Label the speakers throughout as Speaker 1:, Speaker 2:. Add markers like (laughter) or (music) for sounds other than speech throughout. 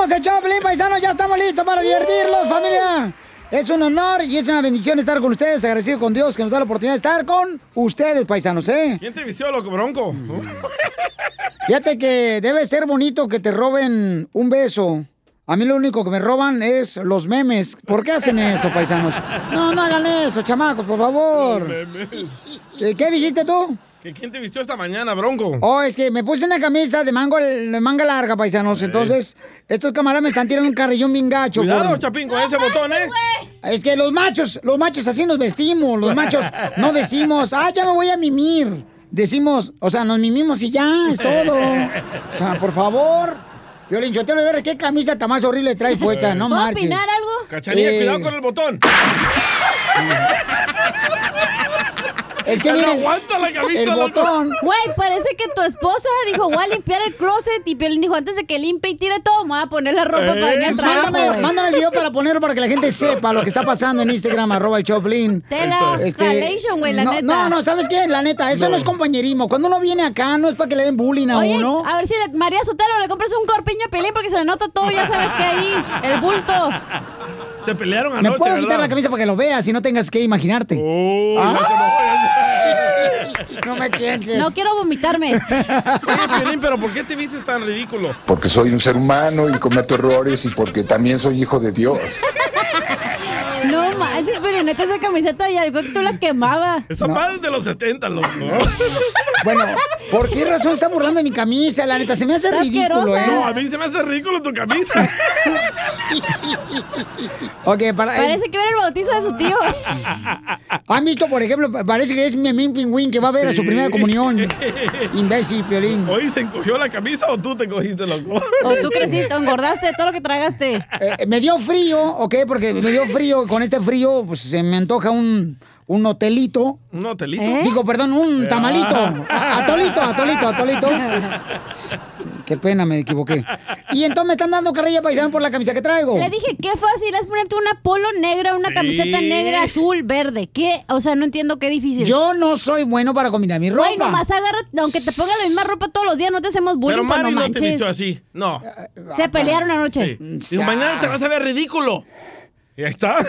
Speaker 1: Somos el Choplin, paisanos, ya estamos listos para divertirlos, familia. Es un honor y es una bendición estar con ustedes, agradecido con Dios que nos da la oportunidad de estar con ustedes, paisanos, ¿eh?
Speaker 2: ¿Quién te vistió, loco bronco? (laughs)
Speaker 1: Fíjate que debe ser bonito que te roben un beso. A mí lo único que me roban es los memes. ¿Por qué hacen eso, paisanos? No, no hagan eso, chamacos, por favor. Eh, ¿Qué dijiste tú?
Speaker 2: ¿Que ¿Quién te vistió esta mañana, bronco?
Speaker 1: Oh, es que me puse una camisa de, mango, de manga larga, paisanos. Entonces, estos camaradas me están tirando un carrillón bien gacho.
Speaker 2: Cuidado,
Speaker 1: por-
Speaker 2: Chapín, con ese botón, ¿eh?
Speaker 1: Es que los machos, los machos así nos vestimos. Los machos no decimos, ah, ya me voy a mimir. Decimos, o sea, nos mimimos y ya, es todo. O sea, por favor. Violín, yo te lo ver qué camisa tan más horrible trae puesta, no
Speaker 3: ¿Puedo
Speaker 1: marches.
Speaker 3: opinar algo?
Speaker 2: Cachanilla,
Speaker 1: Eh,
Speaker 2: cuidado con el botón. (laughs)
Speaker 1: Es que
Speaker 2: No
Speaker 1: miren,
Speaker 2: aguanta la camisa,
Speaker 1: el botón.
Speaker 3: Güey, parece que tu esposa dijo, voy a limpiar el closet y Piolín dijo, antes de que limpie y tire todo, me voy a poner la ropa para venir al trabajo,
Speaker 1: Mándame, el video para ponerlo para que la gente sepa lo que está pasando en Instagram, arroba el Choplin.
Speaker 3: Tela, jalation, güey, la
Speaker 1: no,
Speaker 3: neta.
Speaker 1: No, no, ¿sabes qué? La neta, eso no. es compañerismo. Cuando uno viene acá, no es para que le den bullying a
Speaker 3: Oye,
Speaker 1: uno.
Speaker 3: a ver si le- María Sotelo le compras un corpiño a Piolín porque se le nota todo, ya sabes que ahí, el bulto.
Speaker 2: Se pelearon
Speaker 1: Me
Speaker 2: anoche,
Speaker 1: puedo quitar
Speaker 2: ¿verdad?
Speaker 1: la camisa para que lo veas y no tengas que imaginarte.
Speaker 2: Oh,
Speaker 1: Ah. No me tientes.
Speaker 3: No quiero vomitarme. (laughs)
Speaker 2: Piolín, pero ¿por qué te vistes tan ridículo?
Speaker 4: Porque soy un ser humano y cometo errores y porque también soy hijo de Dios.
Speaker 3: No manches, pero neta esa camiseta ya creo que tú la quemaba.
Speaker 2: Esa madre es de los 70, loco. (laughs)
Speaker 1: Bueno, ¿por qué razón está burlando de mi camisa? La neta, se me hace
Speaker 3: Está
Speaker 1: ridículo,
Speaker 3: asquerosa.
Speaker 2: No, a
Speaker 1: ¿eh?
Speaker 2: mí se me hace ridículo tu camisa. (laughs)
Speaker 1: Ok, para...
Speaker 3: Parece que era el bautizo de su tío. (laughs)
Speaker 1: ¿Han visto, por ejemplo, parece que es mi Memín Pingüín que va a ver a su primera comunión? Imbécil, Piolín.
Speaker 2: ¿Hoy se encogió la camisa o tú te cogiste, loco?
Speaker 3: O tú creciste, o engordaste de todo lo que tragaste.
Speaker 1: Eh, me dio frío, ¿ok? Porque me dio frío. Con este frío, pues se me antoja un, un hotelito.
Speaker 2: ¿Un hotelito?
Speaker 3: ¿Eh?
Speaker 1: Digo, perdón, un
Speaker 2: Ah.
Speaker 1: tamalito. A- (laughs) Atolito, atolito, atolito. Qué pena, me equivoqué. Y entonces me están dando carrilla paisano por la camisa que traigo.
Speaker 3: Le dije, qué fácil es ponerte una polo negra, una
Speaker 2: Sí.
Speaker 3: camiseta negra, azul, verde. ¿Qué? O sea, no entiendo qué difícil.
Speaker 1: Yo no soy bueno para combinar mi ropa.
Speaker 3: Güey, nomás agarra, aunque te ponga la misma ropa todos los días, no te hacemos bullying,
Speaker 2: Pero Mari
Speaker 3: no
Speaker 2: no te
Speaker 3: manches.
Speaker 2: vistió así. No.
Speaker 3: Se pelearon anoche.
Speaker 2: Sí. Digo, mañana te vas a ver ridículo. Y ahí está. (laughs)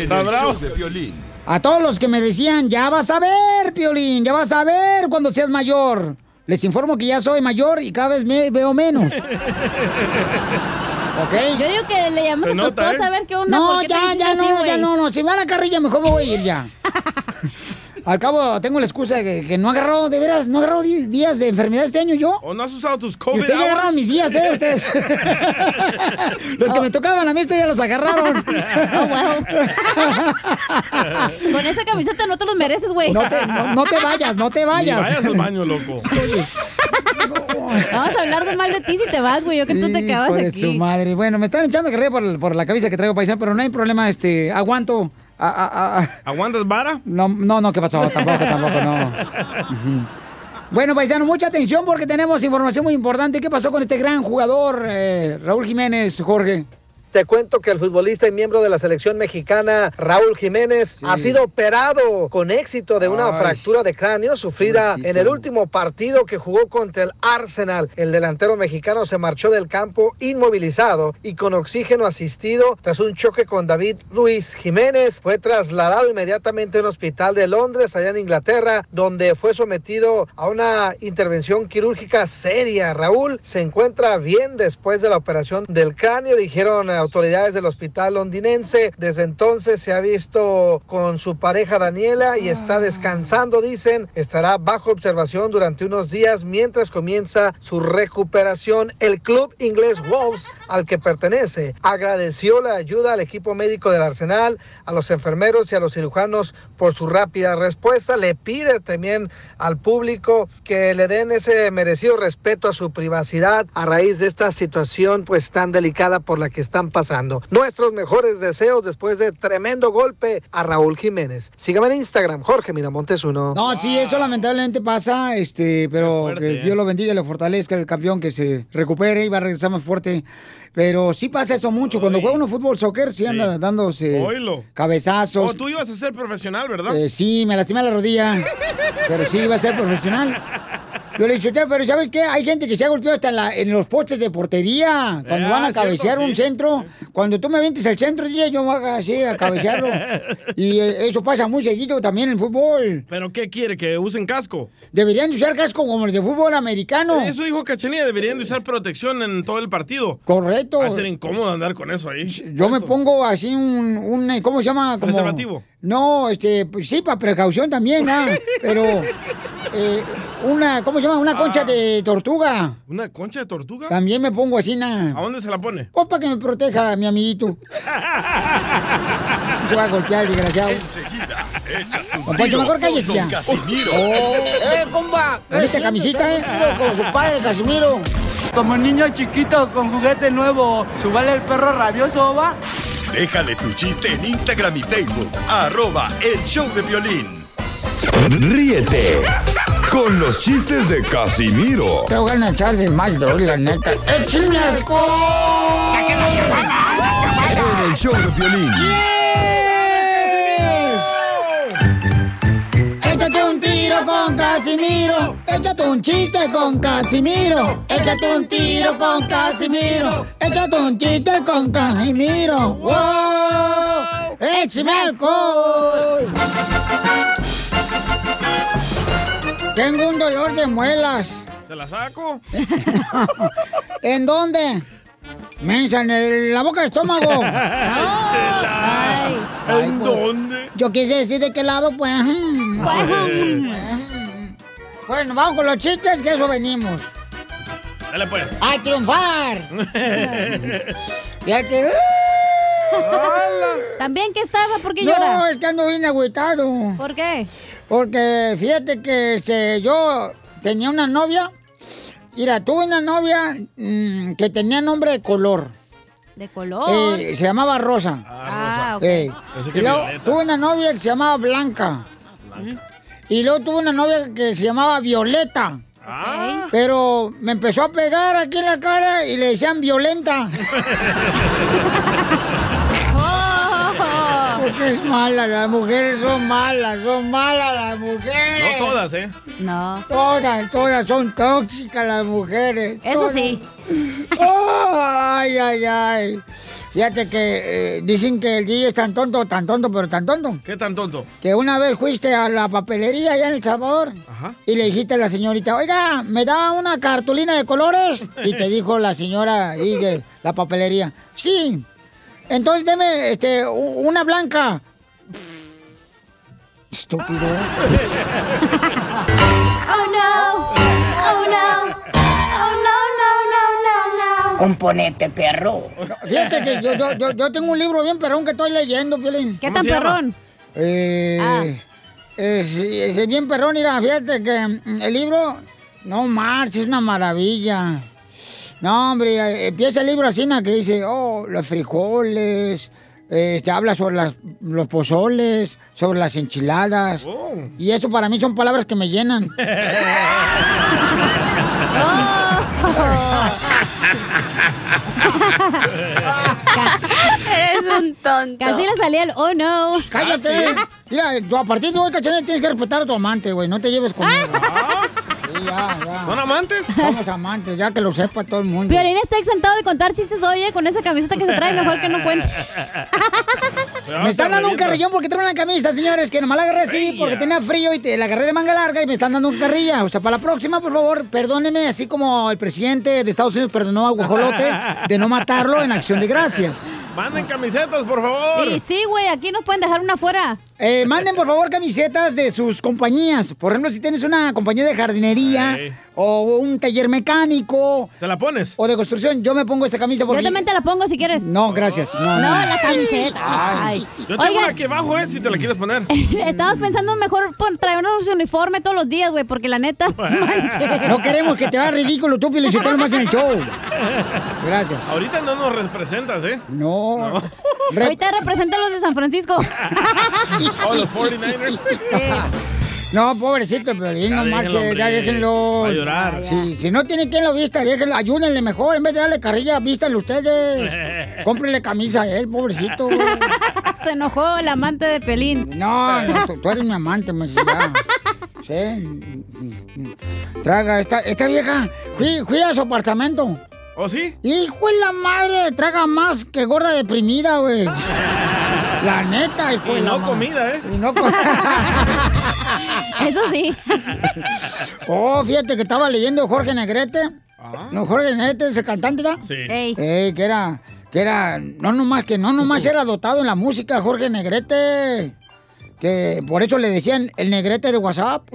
Speaker 2: Está
Speaker 5: el
Speaker 2: bravo.
Speaker 5: de violín.
Speaker 1: A todos los que me decían, ya vas a ver, Piolín, ya vas a ver cuando seas mayor. Les informo que ya soy mayor y cada vez me veo menos. ¿Ok?
Speaker 3: Yo digo que le llames
Speaker 2: Se
Speaker 3: a tu
Speaker 2: nota,
Speaker 3: esposa
Speaker 2: ¿eh?
Speaker 3: a ver qué onda.
Speaker 1: No,
Speaker 3: ¿por qué te
Speaker 1: ya, ya
Speaker 3: así,
Speaker 1: no,
Speaker 3: güey?
Speaker 1: ya no, no. Si me van a carrilla, mejor me voy a ir ya. (laughs) Al cabo, tengo la excusa de que, que no agarró, de veras, no agarró días de enfermedad este año yo.
Speaker 2: ¿O no has usado tus
Speaker 1: Y
Speaker 2: COVID
Speaker 1: ustedes ya agarraron mis días, ¿eh? Ustedes. (laughs) Los que me tocaban a mí, ustedes ya los agarraron. (laughs)
Speaker 3: Oh, wow. (laughs) Con esa camiseta no te los mereces, güey.
Speaker 1: No te, no, no te vayas, no te
Speaker 2: Ni
Speaker 1: vayas.
Speaker 2: vayas al baño, loco.
Speaker 3: Vamos a hablar de mal de ti si te vas, güey. Yo que tú te
Speaker 1: de
Speaker 3: aquí.
Speaker 1: su madre. Bueno, me están echando carrera por, por la camisa que traigo paisano, pero no hay problema, este, aguanto. A- a- a-
Speaker 2: ¿Aguantas vara?
Speaker 1: no, no, no, ¿qué pasó? Tampoco, tampoco, no. (laughs) Bueno, paisano, mucha atención porque tenemos información muy importante. ¿Qué pasó con este gran jugador, eh, Raúl Jiménez, Jorge?
Speaker 6: Te cuento que el futbolista y miembro de la selección mexicana, Raúl Jiménez, ha sido operado con éxito de una
Speaker 1: Ay.
Speaker 6: fractura de cráneo sufrida
Speaker 1: Pobrecito.
Speaker 6: en el último partido que jugó contra el Arsenal. El delantero mexicano se marchó del campo inmovilizado y con oxígeno asistido tras un choque con David Luis Jiménez. Fue trasladado inmediatamente a un hospital de Londres, allá en Inglaterra, donde fue sometido a una intervención quirúrgica seria. Raúl se encuentra bien después de la operación del cráneo, dijeron autoridades del hospital londinense. Desde entonces se ha visto con su pareja Daniela y está descansando, dicen. Estará bajo observación durante unos días mientras comienza su recuperación. El club inglés Wolves, al que pertenece, agradeció la ayuda al equipo médico del Arsenal, a los enfermeros y a los cirujanos por su rápida respuesta. Le pide también al público que le den ese merecido respeto a su privacidad a raíz de esta situación pues tan delicada por la que están pasando. Nuestros mejores deseos después de tremendo golpe a Raúl Jiménez. Sígame en Instagram, Jorge Miramontes uno.
Speaker 1: No, sí, eso lamentablemente pasa, este, pero
Speaker 2: fuerte,
Speaker 1: que
Speaker 2: ¿eh?
Speaker 1: Dios lo bendiga y le fortalezca el campeón que se recupere y va a regresar más fuerte. Pero sí pasa eso mucho. Cuando juega uno fútbol, soccer, sí anda dándose
Speaker 2: Oílo.
Speaker 1: cabezazos.
Speaker 2: Oh, tú ibas a ser profesional, ¿verdad?
Speaker 1: Eh, sí, me lastimé la rodilla, pero sí iba a ser profesional. (laughs) Yo le dije, pero ¿sabes qué? Hay gente que se ha golpeado hasta en, la- en los postes de portería. Cuando
Speaker 2: Ah,
Speaker 1: van a
Speaker 2: cierto,
Speaker 1: cabecear un
Speaker 2: sí.
Speaker 1: centro. Cuando tú me vientes al centro, yo yo hago así a cabecearlo. y eh, eso pasa muy seguido también en el fútbol.
Speaker 2: ¿Pero qué quiere? ¿Que usen casco?
Speaker 1: Deberían de usar casco como los de fútbol americano.
Speaker 2: Eso dijo Cachanilla, deberían de usar protección en todo el partido.
Speaker 1: Correcto.
Speaker 2: Va a ser incómodo andar con eso ahí.
Speaker 1: Yo me pongo así un, un eh, ¿cómo se llama? Como,
Speaker 2: Preservativo.
Speaker 1: No, este, pues sí, para precaución también, ¿ah? (laughs) Pero, eh, una, ¿cómo se llama? Una concha
Speaker 2: Ah.
Speaker 1: de tortuga.
Speaker 2: ¿Una concha de tortuga?
Speaker 1: También me pongo así,
Speaker 2: ¿A
Speaker 1: na.
Speaker 2: dónde se la pone?
Speaker 1: O para que me proteja mi amiguito. (laughs) Se va a golpear, desgraciado.
Speaker 5: Enseguida, échate un
Speaker 1: Poncho, mejor cállese ya.
Speaker 5: Casimiro.
Speaker 1: Oh, ¡Eh, compa! Con esta camisita, ¿eh? Con su padre, Casimiro.
Speaker 7: Como niño chiquito con juguete nuevo, ¿subale el perro rabioso, va?
Speaker 5: Déjale tu chiste en Instagram y Facebook. Arroba El Show de Violín. Ríete con los chistes de Casimiro
Speaker 1: Te voy a echar de mal, droga, la neta. ¡Échame alcohol!
Speaker 5: en El Show de Violín.
Speaker 1: Échate un tiro con Casimiro. Échate un chiste con Casimiro. Échate un tiro con Casimiro. Échate un chiste con Casimiro. ¡Wow! ¡Échame alcohol! Tengo un dolor de muelas.
Speaker 2: ¿Se la saco? (laughs)
Speaker 1: ¿En dónde? Mensa, en el- la boca del estómago. (laughs)
Speaker 3: Ay.
Speaker 1: Ay,
Speaker 2: ¿En
Speaker 1: pues.
Speaker 2: dónde?
Speaker 1: Yo quise decir de qué lado, pues. Bueno, vamos con los chistes, que eso venimos.
Speaker 2: Dale pues.
Speaker 1: ¡A triunfar! (laughs) Ya que...
Speaker 3: ¿También qué estaba? ¿Por qué
Speaker 1: No,
Speaker 3: llora?
Speaker 1: es que ando bien agüitado.
Speaker 3: ¿Por qué?
Speaker 1: Porque fíjate que este, yo tenía una novia. Mira, tuve una novia mm, que tenía nombre de color.
Speaker 3: De color.
Speaker 1: Eh, se llamaba Rosa.
Speaker 3: ah, ok.
Speaker 1: Eh,
Speaker 2: Pensé que
Speaker 1: y luego
Speaker 2: Violeta.
Speaker 1: tuve una novia que se llamaba Blanca. Y luego tuve una novia que se llamaba Violeta.
Speaker 2: Ah,
Speaker 1: Pero me empezó a pegar aquí en la cara y le decían violenta. (laughs) Es mala, las mujeres son malas, son malas las mujeres.
Speaker 2: no todas, ¿eh?
Speaker 3: No.
Speaker 1: Todas, todas son tóxicas las mujeres.
Speaker 3: Eso
Speaker 1: Todas.
Speaker 3: sí.
Speaker 1: Oh, (laughs) ay, ay, ay. Fíjate que eh, dicen que el DJ es tan tonto, tan tonto, pero tan tonto.
Speaker 2: ¿Qué tan tonto?
Speaker 1: Que una vez fuiste a la papelería allá en El Salvador
Speaker 2: Ajá.
Speaker 1: y le dijiste a la señorita, oiga, ¿me da una cartulina de colores? Y te dijo la señora de la papelería, sí. Entonces deme este, una blanca. Estúpido.
Speaker 3: Oh no. Oh no. Oh no, no, no, no, no.
Speaker 1: Componente, perro. Fíjate que yo, yo, yo, yo tengo un libro bien perrón que estoy leyendo, Piolín.
Speaker 3: ¿Qué
Speaker 2: ¿Cómo
Speaker 3: tan perrón?
Speaker 1: Eh,
Speaker 3: Ah.
Speaker 1: es, es bien perrón, mira, fíjate que mm, el libro, no marches, es una maravilla. No, hombre, empieza el libro así, ¿no? que dice, oh, los frijoles, eh, se habla sobre las- los pozoles, sobre las enchiladas.
Speaker 2: Oh.
Speaker 1: Y eso para mí son palabras que me llenan. (laughs)
Speaker 3: Eres un tonto. Casi le salía el oh no.
Speaker 1: ¡Cállate! Mira, yo a partir de hoy, cachanilla, tienes que respetar a tu amante, güey. No te lleves conmigo. (laughs) Ya, ya.
Speaker 2: ¿Son amantes?
Speaker 1: Somos amantes, ya que lo sepa todo el mundo.
Speaker 3: Violín está exentado de contar chistes, oye, con esa camiseta que se trae, mejor que no cuente. (laughs)
Speaker 1: Me están dando un carrillón porque trae una camisa, señores, que nomás la agarré así porque tenía frío y te, la agarré de manga larga y me están dando un carrilla. O sea, para la próxima, por favor, perdónenme, así como el presidente de Estados Unidos perdonó a Guajolote (laughs) de no matarlo en acción de gracias.
Speaker 2: Manden camisetas, por favor.
Speaker 3: Y sí, güey, aquí nos pueden dejar una afuera.
Speaker 1: Eh, manden, por favor, camisetas de sus compañías. Por ejemplo, si tienes una compañía de jardinería
Speaker 2: Ey.
Speaker 1: o un taller mecánico
Speaker 2: ¿Te la pones?
Speaker 1: o de construcción, yo me pongo esa camisa porque...
Speaker 3: Yo también te la pongo si quieres.
Speaker 1: No, gracias. No,
Speaker 3: No,
Speaker 1: no.
Speaker 3: la camiseta. Ay.
Speaker 2: Yo tengo
Speaker 3: Oigan,
Speaker 2: una aquí abajo, ¿eh? Si te la quieres poner. (laughs)
Speaker 3: estamos pensando mejor traernos uniforme todos los días, güey, porque la neta, (laughs) manches.
Speaker 1: No queremos que te haga ridículo tú, Pielichotelo, más en el show. (laughs) Gracias.
Speaker 2: Ahorita no nos representas, ¿eh?
Speaker 1: No. Re-
Speaker 3: Ahorita representa a los de San Francisco.
Speaker 2: Oh, los 49ers.
Speaker 1: No, pobrecito, Piolín,
Speaker 2: Ya
Speaker 1: no marche,
Speaker 2: hombre.
Speaker 1: ya déjenlo.
Speaker 2: Va a llorar.
Speaker 1: Sí, si no tiene quien lo vista, déjenlo, ayúdenle mejor. En vez de darle carrilla, vístanlo ustedes. (laughs) Cómprenle camisa a él, pobrecito. (laughs)
Speaker 3: Se enojó el amante de Pelín.
Speaker 1: No, no, tú, tú eres mi amante, me. Sí. Traga, esta, esta vieja, fui, fui a su apartamento.
Speaker 2: ¿Oh, sí?
Speaker 1: Hijo de la madre, traga más que gorda deprimida, güey. (laughs) La neta, hijo
Speaker 2: Y no comida, ¿eh?
Speaker 1: Y no com- (laughs)
Speaker 3: Eso sí. (laughs)
Speaker 1: Oh, fíjate que estaba leyendo Jorge Negrete. No, Jorge Negrete es el cantante, ¿verdad?
Speaker 2: Sí.
Speaker 3: Ey.
Speaker 1: Eh, que era, que era, no nomás, que no nomás era dotado en la música, Jorge Negrete. Que por eso le decían el negrete de WhatsApp. (laughs)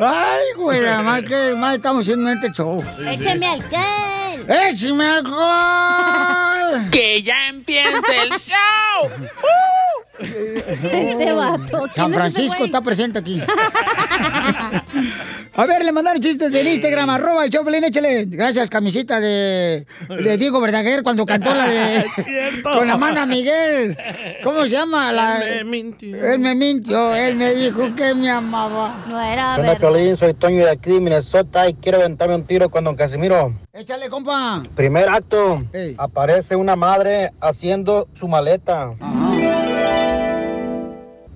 Speaker 1: Ay, güey, más que más estamos haciendo este show.
Speaker 3: Échame alcohol.
Speaker 1: ¡Échame alcohol! (laughs)
Speaker 8: ¡Que ya empiece el show! (laughs)
Speaker 3: Este vato. ¿quién
Speaker 1: San Francisco está presente aquí. A ver, le mandaron chistes en Instagram, arroba el Choplin, échale. Gracias, camisita de, de Diego Verdaguer cuando cantó la de... (laughs)
Speaker 2: cierto.
Speaker 1: con Amanda Miguel. ¿Cómo se llama? La,
Speaker 2: Me mintió.
Speaker 1: Él me mintió, él me dijo que me amaba.
Speaker 3: No era
Speaker 6: ¿Qué onda,
Speaker 3: verdad.
Speaker 6: Piolín? Soy Toño de aquí Minnesota y quiero aventarme un tiro con don Casimiro.
Speaker 1: Échale, compa.
Speaker 6: Primer acto, aparece una madre haciendo su maleta.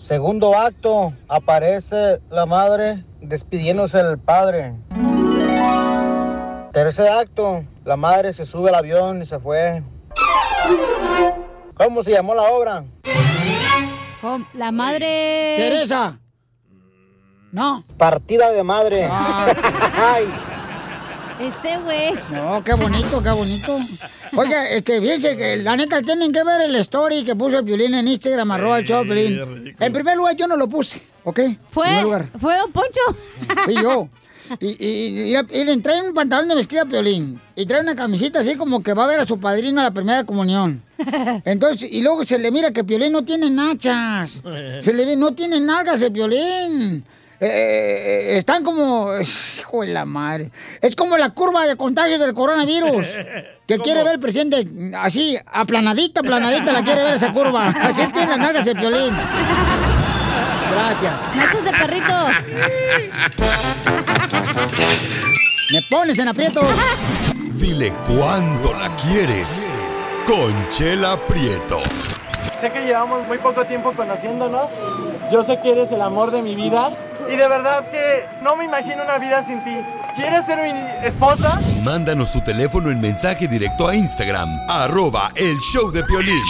Speaker 6: Segundo acto, aparece la madre despidiéndose del padre. Tercer acto, la madre se sube al avión y se fue. ¿Cómo se llamó la obra?
Speaker 3: La madre.
Speaker 1: Teresa. No.
Speaker 6: Partida de madre. (laughs) Ay.
Speaker 3: Este güey.
Speaker 1: No, qué bonito, qué bonito. Oiga, este, fíjense que la neta tienen que ver el story que puso el violín en Instagram, arroba el Choplin. En primer lugar, yo no lo puse, ¿ok?
Speaker 3: Fue, fue Don Poncho.
Speaker 1: Fui yo. Y, y, y, y le trae un pantalón de mezclilla Piolín. Y trae una camisita así como que va a ver a su padrino a la primera comunión. Entonces, y luego se le mira que Piolín no tiene nachas. Se le ve, no tiene nalgas el Piolín. Eh, eh, están como... Hijo de la madre. Es como la curva de contagios del coronavirus. Que (laughs) quiere ver el presidente así, aplanadita, aplanadita, la quiere ver esa curva. (laughs) Así tiene las nalgas el Piolín. Gracias.
Speaker 3: Nachos de perrito.
Speaker 1: Me pones en aprietos.
Speaker 5: Dile cuándo la quieres. Conchela Prieto.
Speaker 9: Sé que llevamos muy poco tiempo conociéndonos. Yo sé que eres el amor de mi vida. Y de verdad que no me imagino una vida sin ti. ¿Quieres ser mi esposa?
Speaker 5: Mándanos tu teléfono en mensaje directo a Instagram, arroba el show de Piolín.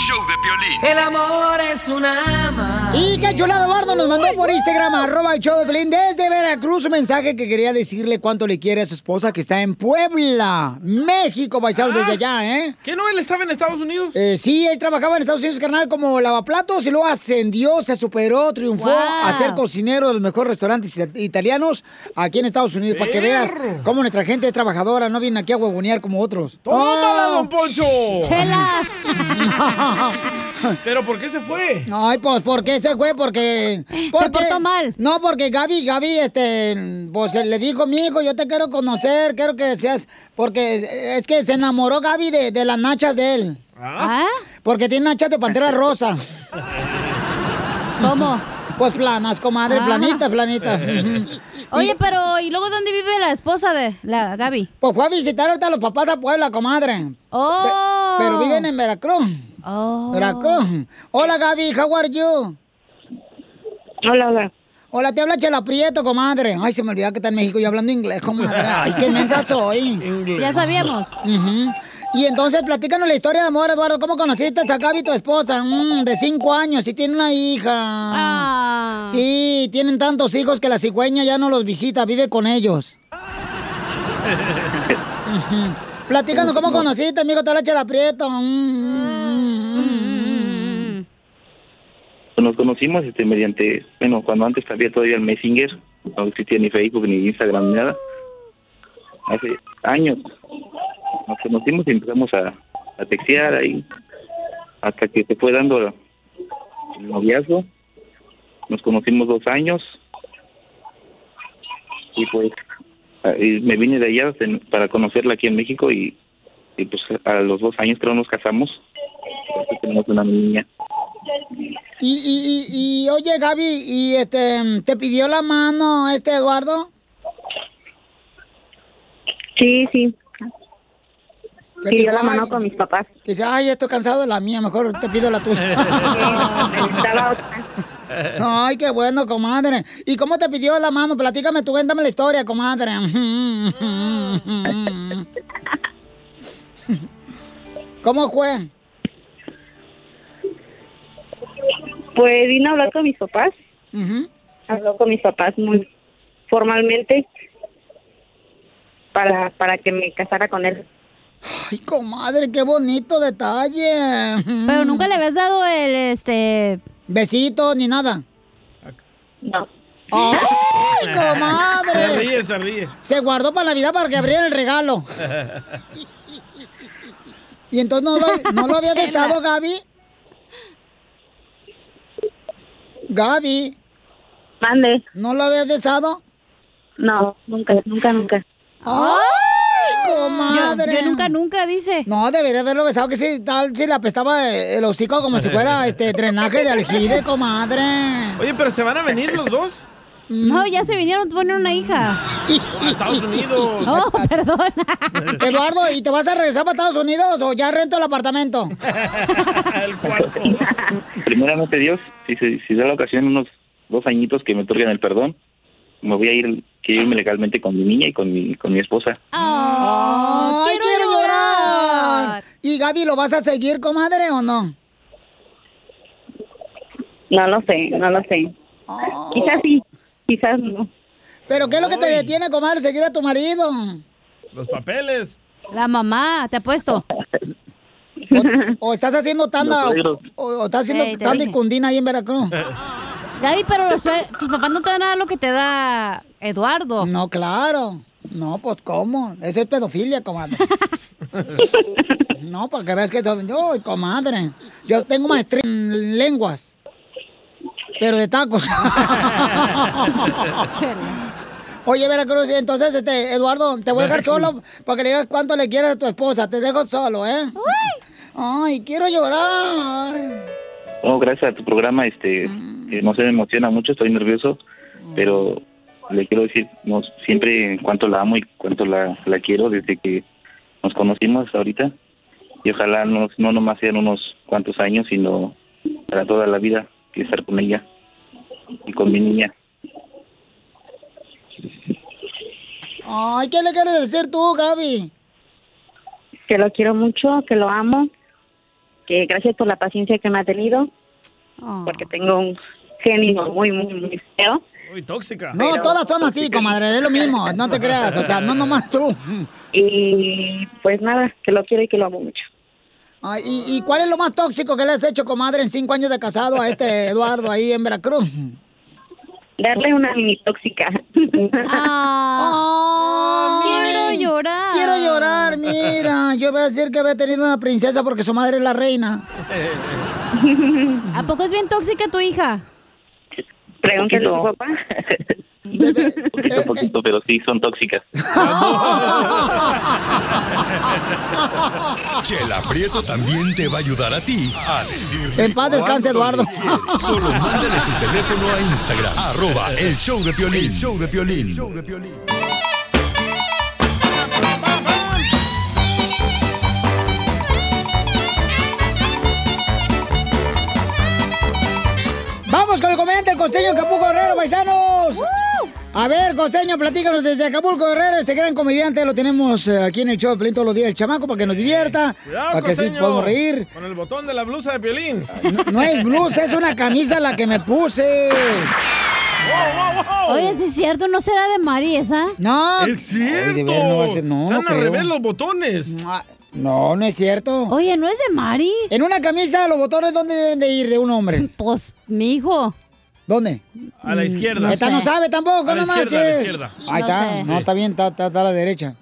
Speaker 8: El amor es una ama.
Speaker 1: Y qué chulado, Eduardo nos mandó por Instagram, arroba el show de Pelín, desde Veracruz, un mensaje que quería decirle cuánto le quiere a su esposa que está en Puebla, México, paisanos, desde allá, ¿eh?
Speaker 2: ¿Qué no él estaba en Estados Unidos?
Speaker 1: Eh, sí, él trabajaba en Estados Unidos, carnal, como lavaplatos y luego ascendió, se superó, triunfó
Speaker 3: Wow.
Speaker 1: a ser cocinero de los mejores restaurantes it- italianos aquí en Estados Unidos, para que veas cómo nuestra gente es trabajadora, no viene aquí a huevonear como otros.
Speaker 2: ¡Tómala,
Speaker 1: ¡Oh!
Speaker 2: don Poncho!
Speaker 3: Chela. (laughs)
Speaker 2: ¿Pero por qué se fue?
Speaker 1: Ay, pues, ¿por qué se fue? Porque... porque-
Speaker 3: portó mal.
Speaker 1: No, porque Gaby, Gaby, este, pues le dijo, mi hijo, yo te quiero conocer, quiero que seas... Porque es que se enamoró Gaby de, de las nachas de él.
Speaker 3: ¿Ah?
Speaker 1: Porque tiene nachas de pantera rosa.
Speaker 3: ¿Cómo?
Speaker 1: Pues planas, comadre,
Speaker 3: Ah.
Speaker 1: planitas, planitas. (laughs) Ujú.
Speaker 3: Oye, pero ¿y luego dónde vive la esposa de la Gaby?
Speaker 1: Pues fue a visitar ahorita a los papás a Puebla, comadre.
Speaker 3: Oh.
Speaker 1: Pero viven en Veracruz.
Speaker 3: Oh.
Speaker 1: Veracruz. Hola, Gaby, how are you?
Speaker 10: Hola, hola.
Speaker 1: Hola, te habla Chela Prieto, comadre. Ay, se me olvidaba que está en México y hablando inglés, comadre. Ay, qué mensa soy.
Speaker 3: Ya sabíamos.
Speaker 1: Ujú. Y entonces, platícanos la historia de amor, Eduardo. ¿Cómo conociste a Gaby, tu esposa? Mm, de cinco años y tiene una hija.
Speaker 3: Ah.
Speaker 1: Sí, tienen tantos hijos que la cigüeña ya no los visita, vive con ellos. (laughs) Platícanos cómo conociste, amigo, te habla Chela Prieto. Mm, mm, mm, mm.
Speaker 10: Nos conocimos este, mediante, bueno, cuando antes había todavía el Messenger, no existía ni Facebook ni Instagram ni nada. Hace años nos conocimos y empezamos a, a textear ahí, hasta que se fue dando el noviazgo. Nos conocimos dos años y pues y me vine de allá para conocerla aquí en México y, y pues a los dos años creo nos casamos. Entonces tenemos una niña.
Speaker 1: Y, y, y, y, oye, Gaby, ¿y este, te pidió la mano este Eduardo?
Speaker 10: Sí, sí.
Speaker 1: Que
Speaker 11: yo la
Speaker 1: "Ay",
Speaker 11: con mis papás.
Speaker 1: Que dice, ay, estoy cansado de la mía, mejor te pido la tuya. (laughs) (laughs) Ay, qué bueno, comadre. ¿Y cómo te pidió la mano? Platícame tú, cuéntame la historia, comadre. (laughs) ¿Cómo fue?
Speaker 11: Pues vino a hablar con mis papás. Habló con mis papás muy formalmente para, para que me casara con él.
Speaker 1: Ay, comadre, qué bonito detalle.
Speaker 3: Pero nunca le habías dado el, este...
Speaker 1: Besito ni nada.
Speaker 11: No.
Speaker 1: ¡Ay, (laughs)
Speaker 2: Se
Speaker 1: comadre!
Speaker 2: ríe, se ríe.
Speaker 1: Se guardó para Navidad para que abriera el regalo. ¿Y entonces no lo, no lo había (laughs) besado, Gaby? Gaby.
Speaker 11: Mande.
Speaker 1: ¿No lo habías besado?
Speaker 11: No, nunca, nunca, nunca.
Speaker 1: ¡Ay, comadre!
Speaker 3: Yo- yo nunca, nunca, dice.
Speaker 1: No, debería haberlo besado, que si tal, si le apestaba el hocico como si fuera (laughs) este drenaje de aljibe, comadre.
Speaker 2: Oye, pero ¿se van a venir los dos? (laughs)
Speaker 3: No, ya se vinieron a poner una hija.
Speaker 2: A Estados Unidos. (laughs)
Speaker 3: Oh, perdón.
Speaker 1: Eduardo, ¿y te vas a regresar para Estados Unidos o ya rento el apartamento?
Speaker 2: El cuarto.
Speaker 10: Primeramente Dios, si, se, si da la ocasión unos dos añitos que me otorguen el perdón, me voy a ir, quiero irme legalmente con mi niña y con mi, con mi esposa.
Speaker 1: ¡Ay, quiero, llorar! ¿Y Gaby, lo vas a seguir, comadre, o no?
Speaker 11: No lo sé, no lo sé. Quizás sí, quizás no.
Speaker 1: ¿Pero qué es lo que te detiene, comadre, seguir a tu marido?
Speaker 2: Los papeles.
Speaker 3: La mamá, te apuesto.
Speaker 1: ¿O estás haciendo tanda, o, o estás haciendo
Speaker 3: Ey, te
Speaker 1: tanda y cundina ahí en Veracruz? (laughs)
Speaker 3: Gaby, pero los tus papás no te dan nada lo que te da Eduardo.
Speaker 1: No, claro. No, pues, ¿cómo? Eso es pedofilia, comadre. (laughs) no, para que veas que yo, comadre. Yo tengo maestría en lenguas, pero de tacos. (laughs) Oye, Veracruz, entonces, este, Eduardo, te voy a dejar solo para que le digas cuánto le quieres a tu esposa. Te dejo solo, ¿eh? Ay, quiero llorar.
Speaker 10: No, gracias a tu programa, este, que no se me emociona mucho, estoy nervioso, pero le quiero decir no, siempre cuánto la amo y cuánto la, la quiero desde que nos conocimos ahorita. Y ojalá no, no nomás sean unos cuantos años, sino para toda la vida, que estar con ella y con mi niña.
Speaker 1: Ay, ¿qué le quieres decir tú, Gaby?
Speaker 11: Que lo quiero mucho, que lo amo, que gracias por la paciencia que me ha tenido, porque tengo un genio muy, muy, muy feo.
Speaker 2: Uy, tóxica.
Speaker 1: No, todas son así, comadre, es lo mismo, no te creas, o sea, no nomás tú. (laughs)
Speaker 11: Y pues nada, que lo quiero y que lo amo mucho.
Speaker 1: ¿y, y cuál es lo más tóxico que le has hecho, comadre, en cinco años de casado a este Eduardo ahí en Veracruz?
Speaker 11: Darle una mini tóxica. (laughs)
Speaker 1: quiero
Speaker 3: llorar.
Speaker 1: Quiero llorar, mira. Yo voy a decir que había tenido una princesa porque su madre es la reina.
Speaker 3: ¿A poco es bien tóxica tu hija?
Speaker 11: Pregúntale a tu papá.
Speaker 10: Poquito a poquito, pero sí son tóxicas. (laughs)
Speaker 5: Chela Prieto también te va a ayudar a ti a decir.
Speaker 1: En paz descanse, Eduardo.
Speaker 5: Solo mándale tu teléfono a Instagram, arroba el show de Piolín. El show de Piolín.
Speaker 1: Vamos con el comediante, el costeño Acapulco Guerrero, paisanos. A ver, costeño, platícanos desde Acapulco Guerrero, este gran comediante, lo tenemos eh, aquí en el show de Pelín todos los días, el chamaco, para que nos divierta,
Speaker 2: Cuidado,
Speaker 1: para que
Speaker 2: costeño.
Speaker 1: podamos reír.
Speaker 2: Con el botón de la blusa de violín.
Speaker 1: No, no es blusa, es una camisa la que me puse.
Speaker 3: Oye, si es cierto, ¿no será de Mari esa?
Speaker 1: No.
Speaker 2: Es cierto.
Speaker 1: Ay, de no va a ser- no, no creo.
Speaker 2: revés los botones.
Speaker 1: No, no es cierto.
Speaker 3: Oye, ¿no es de Mari?
Speaker 1: En una camisa, los botones, ¿dónde deben de ir de un hombre?
Speaker 3: Pues, mi hijo.
Speaker 1: ¿Dónde?
Speaker 2: A la izquierda.
Speaker 1: Esta no sabe tampoco,
Speaker 2: A la
Speaker 1: no
Speaker 2: izquierda, a la
Speaker 1: marches.
Speaker 2: izquierda.
Speaker 1: Ahí
Speaker 2: No
Speaker 1: está,
Speaker 2: sé.
Speaker 1: no, está bien, está, está- está a la derecha.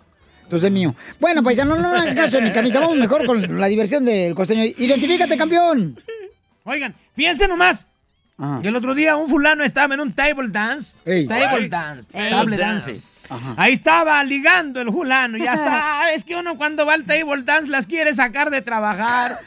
Speaker 1: Entonces es mío. Bueno, paisano, no, no hagan caso de mi camisa. Vamos mejor con la diversión del costeño. Identifícate, campeón.
Speaker 12: Oigan, fíjense nomás.
Speaker 1: Ajá.
Speaker 12: Que el otro día un fulano estaba en un table dance.
Speaker 1: Ey.
Speaker 12: Table dance.
Speaker 1: Ey.
Speaker 12: Table
Speaker 1: Dance.
Speaker 12: dance.
Speaker 1: Ajá.
Speaker 12: Ahí estaba ligando el fulano. Ya (laughs) sabes que uno cuando va al table dance las quiere sacar de trabajar.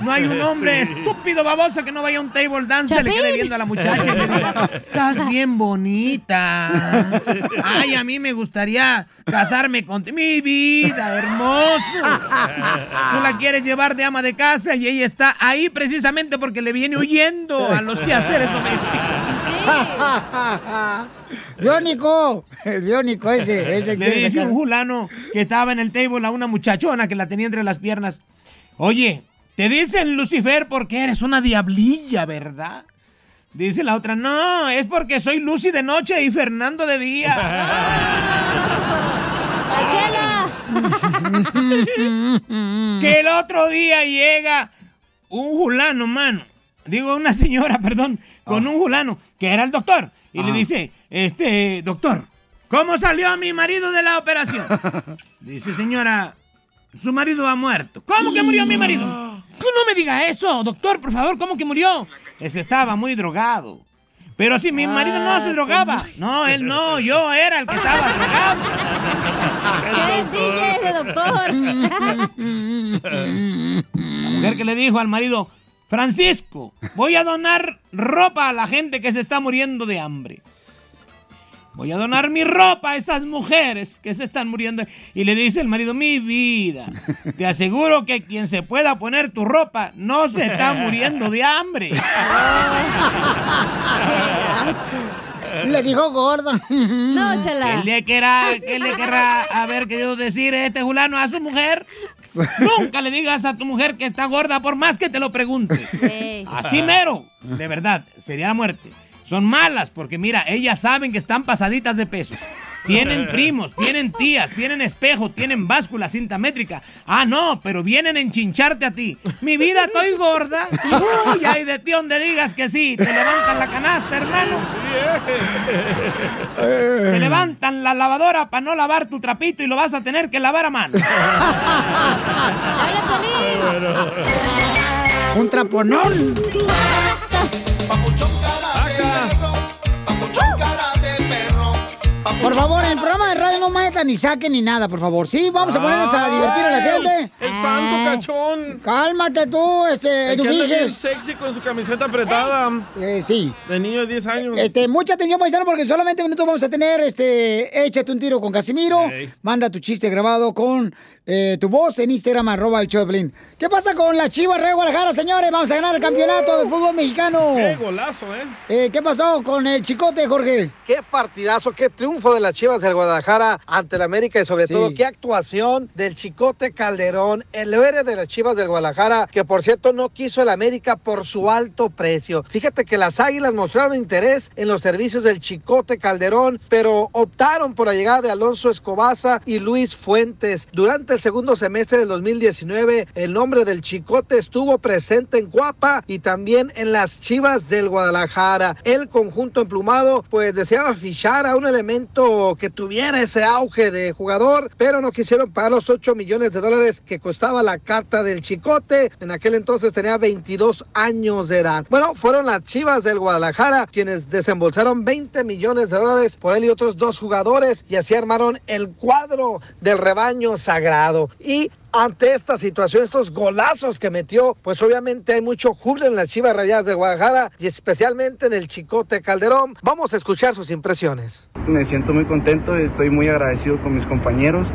Speaker 12: No hay un (laughs) hombre
Speaker 2: Sí.
Speaker 12: estúpido baboso que no vaya a un table dance, se le quede viendo a la muchacha y le diga, estás bien bonita. Ay, a mí me gustaría casarme contigo. Mi vida, hermoso. Tú la quieres llevar de ama de casa y ella está ahí precisamente porque le viene huyendo a los quehaceres domésticos. (laughs)
Speaker 1: Biónico, el biónico ese, ese
Speaker 12: Le dice un fulano que estaba en el table a una muchachona que la tenía entre las piernas. Oye, te dicen Lucifer porque eres una diablilla, ¿verdad? Dice la otra, no, es porque soy Lucy de noche y Fernando de día. (laughs) (laughs) que el otro día llega un fulano, mano. Digo, una señora, (laughs) perdón, con un fulano, que era el doctor. Y le dice, este, doctor, ¿cómo salió mi marido de la operación? Dice, señora, su marido ha muerto. ¿Cómo que murió mi marido? No me diga eso, doctor, por favor, ¿cómo que murió? Ese estaba muy drogado. Pero si mi marido no se drogaba. No, él no, yo era el que estaba drogado.
Speaker 3: DJ de doctor.
Speaker 12: La mujer que le dijo al marido, Francisco, voy a donar ropa a la gente que se está muriendo de hambre. Voy a donar mi ropa a esas mujeres que se están muriendo. Y le dice el marido, mi vida, te aseguro que quien se pueda poner tu ropa no se está muriendo de hambre. (laughs)
Speaker 1: Le dijo gorda.
Speaker 3: No,
Speaker 12: ¿Qué le querrá, qué le querrá haber querido decir este fulano a su mujer? Nunca le digas a tu mujer que está gorda por más que te lo pregunte. Así mero, de verdad, sería la muerte. Son malas porque mira, ellas saben que están pasaditas de peso. Tienen (laughs) primos, tienen tías, tienen espejo, tienen báscula, cinta métrica. Ah, no, pero vienen a enchincharte a ti. Mi vida, estoy gorda. Uy, ay de ti donde digas que sí. Te levantan la canasta, hermano. Te levantan la lavadora para no lavar tu trapito y lo vas a tener que lavar a mano. (laughs)
Speaker 1: Un traponón. Por favor, en el programa de radio no metan ni saquen ni nada, por favor. Sí, vamos a ponernos a divertir a la gente.
Speaker 2: El santo
Speaker 1: Ah.
Speaker 2: cachón.
Speaker 1: Cálmate tú, este,
Speaker 2: El que bien sexy con su camiseta apretada.
Speaker 1: Eh, sí.
Speaker 2: De niño de 10 años.
Speaker 1: Este, mucha atención, paisano, porque solamente minutos vamos a tener, este, échate un tiro con Casimiro. Manda tu chiste grabado con eh, tu voz en Instagram, arroba el Choplin. ¿Qué pasa con la Chivas de Guadalajara, señores? Vamos a ganar el campeonato del fútbol mexicano.
Speaker 6: Qué
Speaker 2: golazo, ¿eh?
Speaker 1: Eh, ¿Qué pasó con el chicote, Jorge?
Speaker 6: Qué partidazo, qué triunfo de las Chivas del Guadalajara ante el América y sobre
Speaker 1: Sí.
Speaker 6: todo qué actuación del Chicote Calderón, el héroe de las Chivas del Guadalajara, que por cierto no quiso el América por su alto precio. Fíjate que las Águilas mostraron interés en los servicios del Chicote Calderón, pero optaron por la llegada de Alonso Escobaza y Luis Fuentes. Durante el segundo semestre del 2019, el nombre del Chicote estuvo presente en Cuapa y también en las Chivas del Guadalajara. El conjunto emplumado pues deseaba fichar a un elemento que tuviera ese auge de jugador, pero no quisieron pagar los 8 millones de dólares que costaba la carta del Chicote. En aquel entonces tenía 22 años de edad. Bueno, fueron las Chivas del Guadalajara quienes desembolsaron 20 millones de dólares por él y otros dos jugadores y así armaron el cuadro del rebaño sagrado. Y ante esta situación, estos golazos que metió, pues obviamente hay mucho júbilo en las Chivas Rayadas del Guadalajara y especialmente en el Chicote Calderón. Vamos a escuchar sus impresiones.
Speaker 13: Me siento muy contento estoy muy agradecido con mis compañeros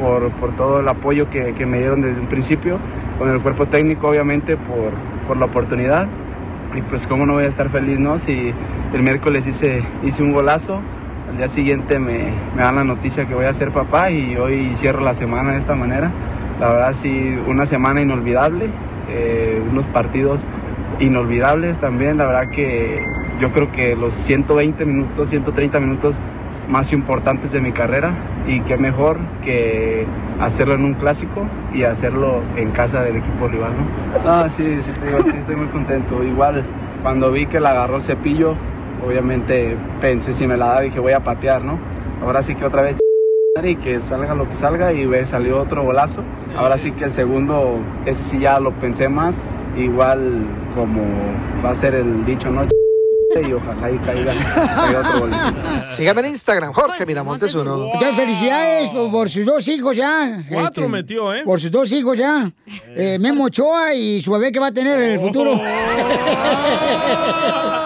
Speaker 13: por, todo el apoyo que, me dieron desde un principio, con el cuerpo técnico obviamente por, la oportunidad. Y pues cómo no voy a estar feliz, ¿no? Si el miércoles hice un golazo, al día siguiente me, me dan la noticia que voy a ser papá y hoy cierro la semana de esta manera. La verdad sí, una semana inolvidable, eh, unos partidos inolvidables también. La verdad que yo creo que los 120 minutos, 130 minutos más importantes de mi carrera y qué mejor que hacerlo en un clásico y hacerlo en casa del equipo rival, ¿no? No, sí, sí, te digo, estoy, estoy muy contento. Igual cuando vi que la agarró el cepillo, obviamente pensé si me la daba dije voy a patear, ¿no? Ahora sí que otra vez y que salga lo que salga y ve, salió otro golazo. Ahora sí que el segundo, ese sí ya lo pensé más, igual como va a ser el dicho, ¿no? y ojalá y caiga, caiga otro golecito.
Speaker 6: Sígame en Instagram, Jorge Miramontes uno.
Speaker 1: Muchas felicidades por, por sus dos hijos ya.
Speaker 2: Cuatro
Speaker 1: Este,
Speaker 2: metió, ¿eh?
Speaker 1: Por sus dos hijos ya. Eh, Memo Ochoa y su bebé que va a tener en el futuro. (laughs)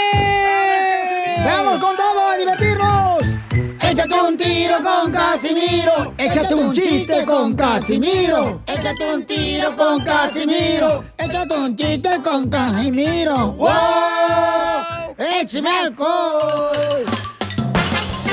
Speaker 1: ¡Vamos con todo a divertirnos! Échate un tiro con Casimiro. Échate un chiste con Casimiro. Échate un tiro con Casimiro. Échate un chiste con Casimiro. ¡Wow! ¡Échame alcohol!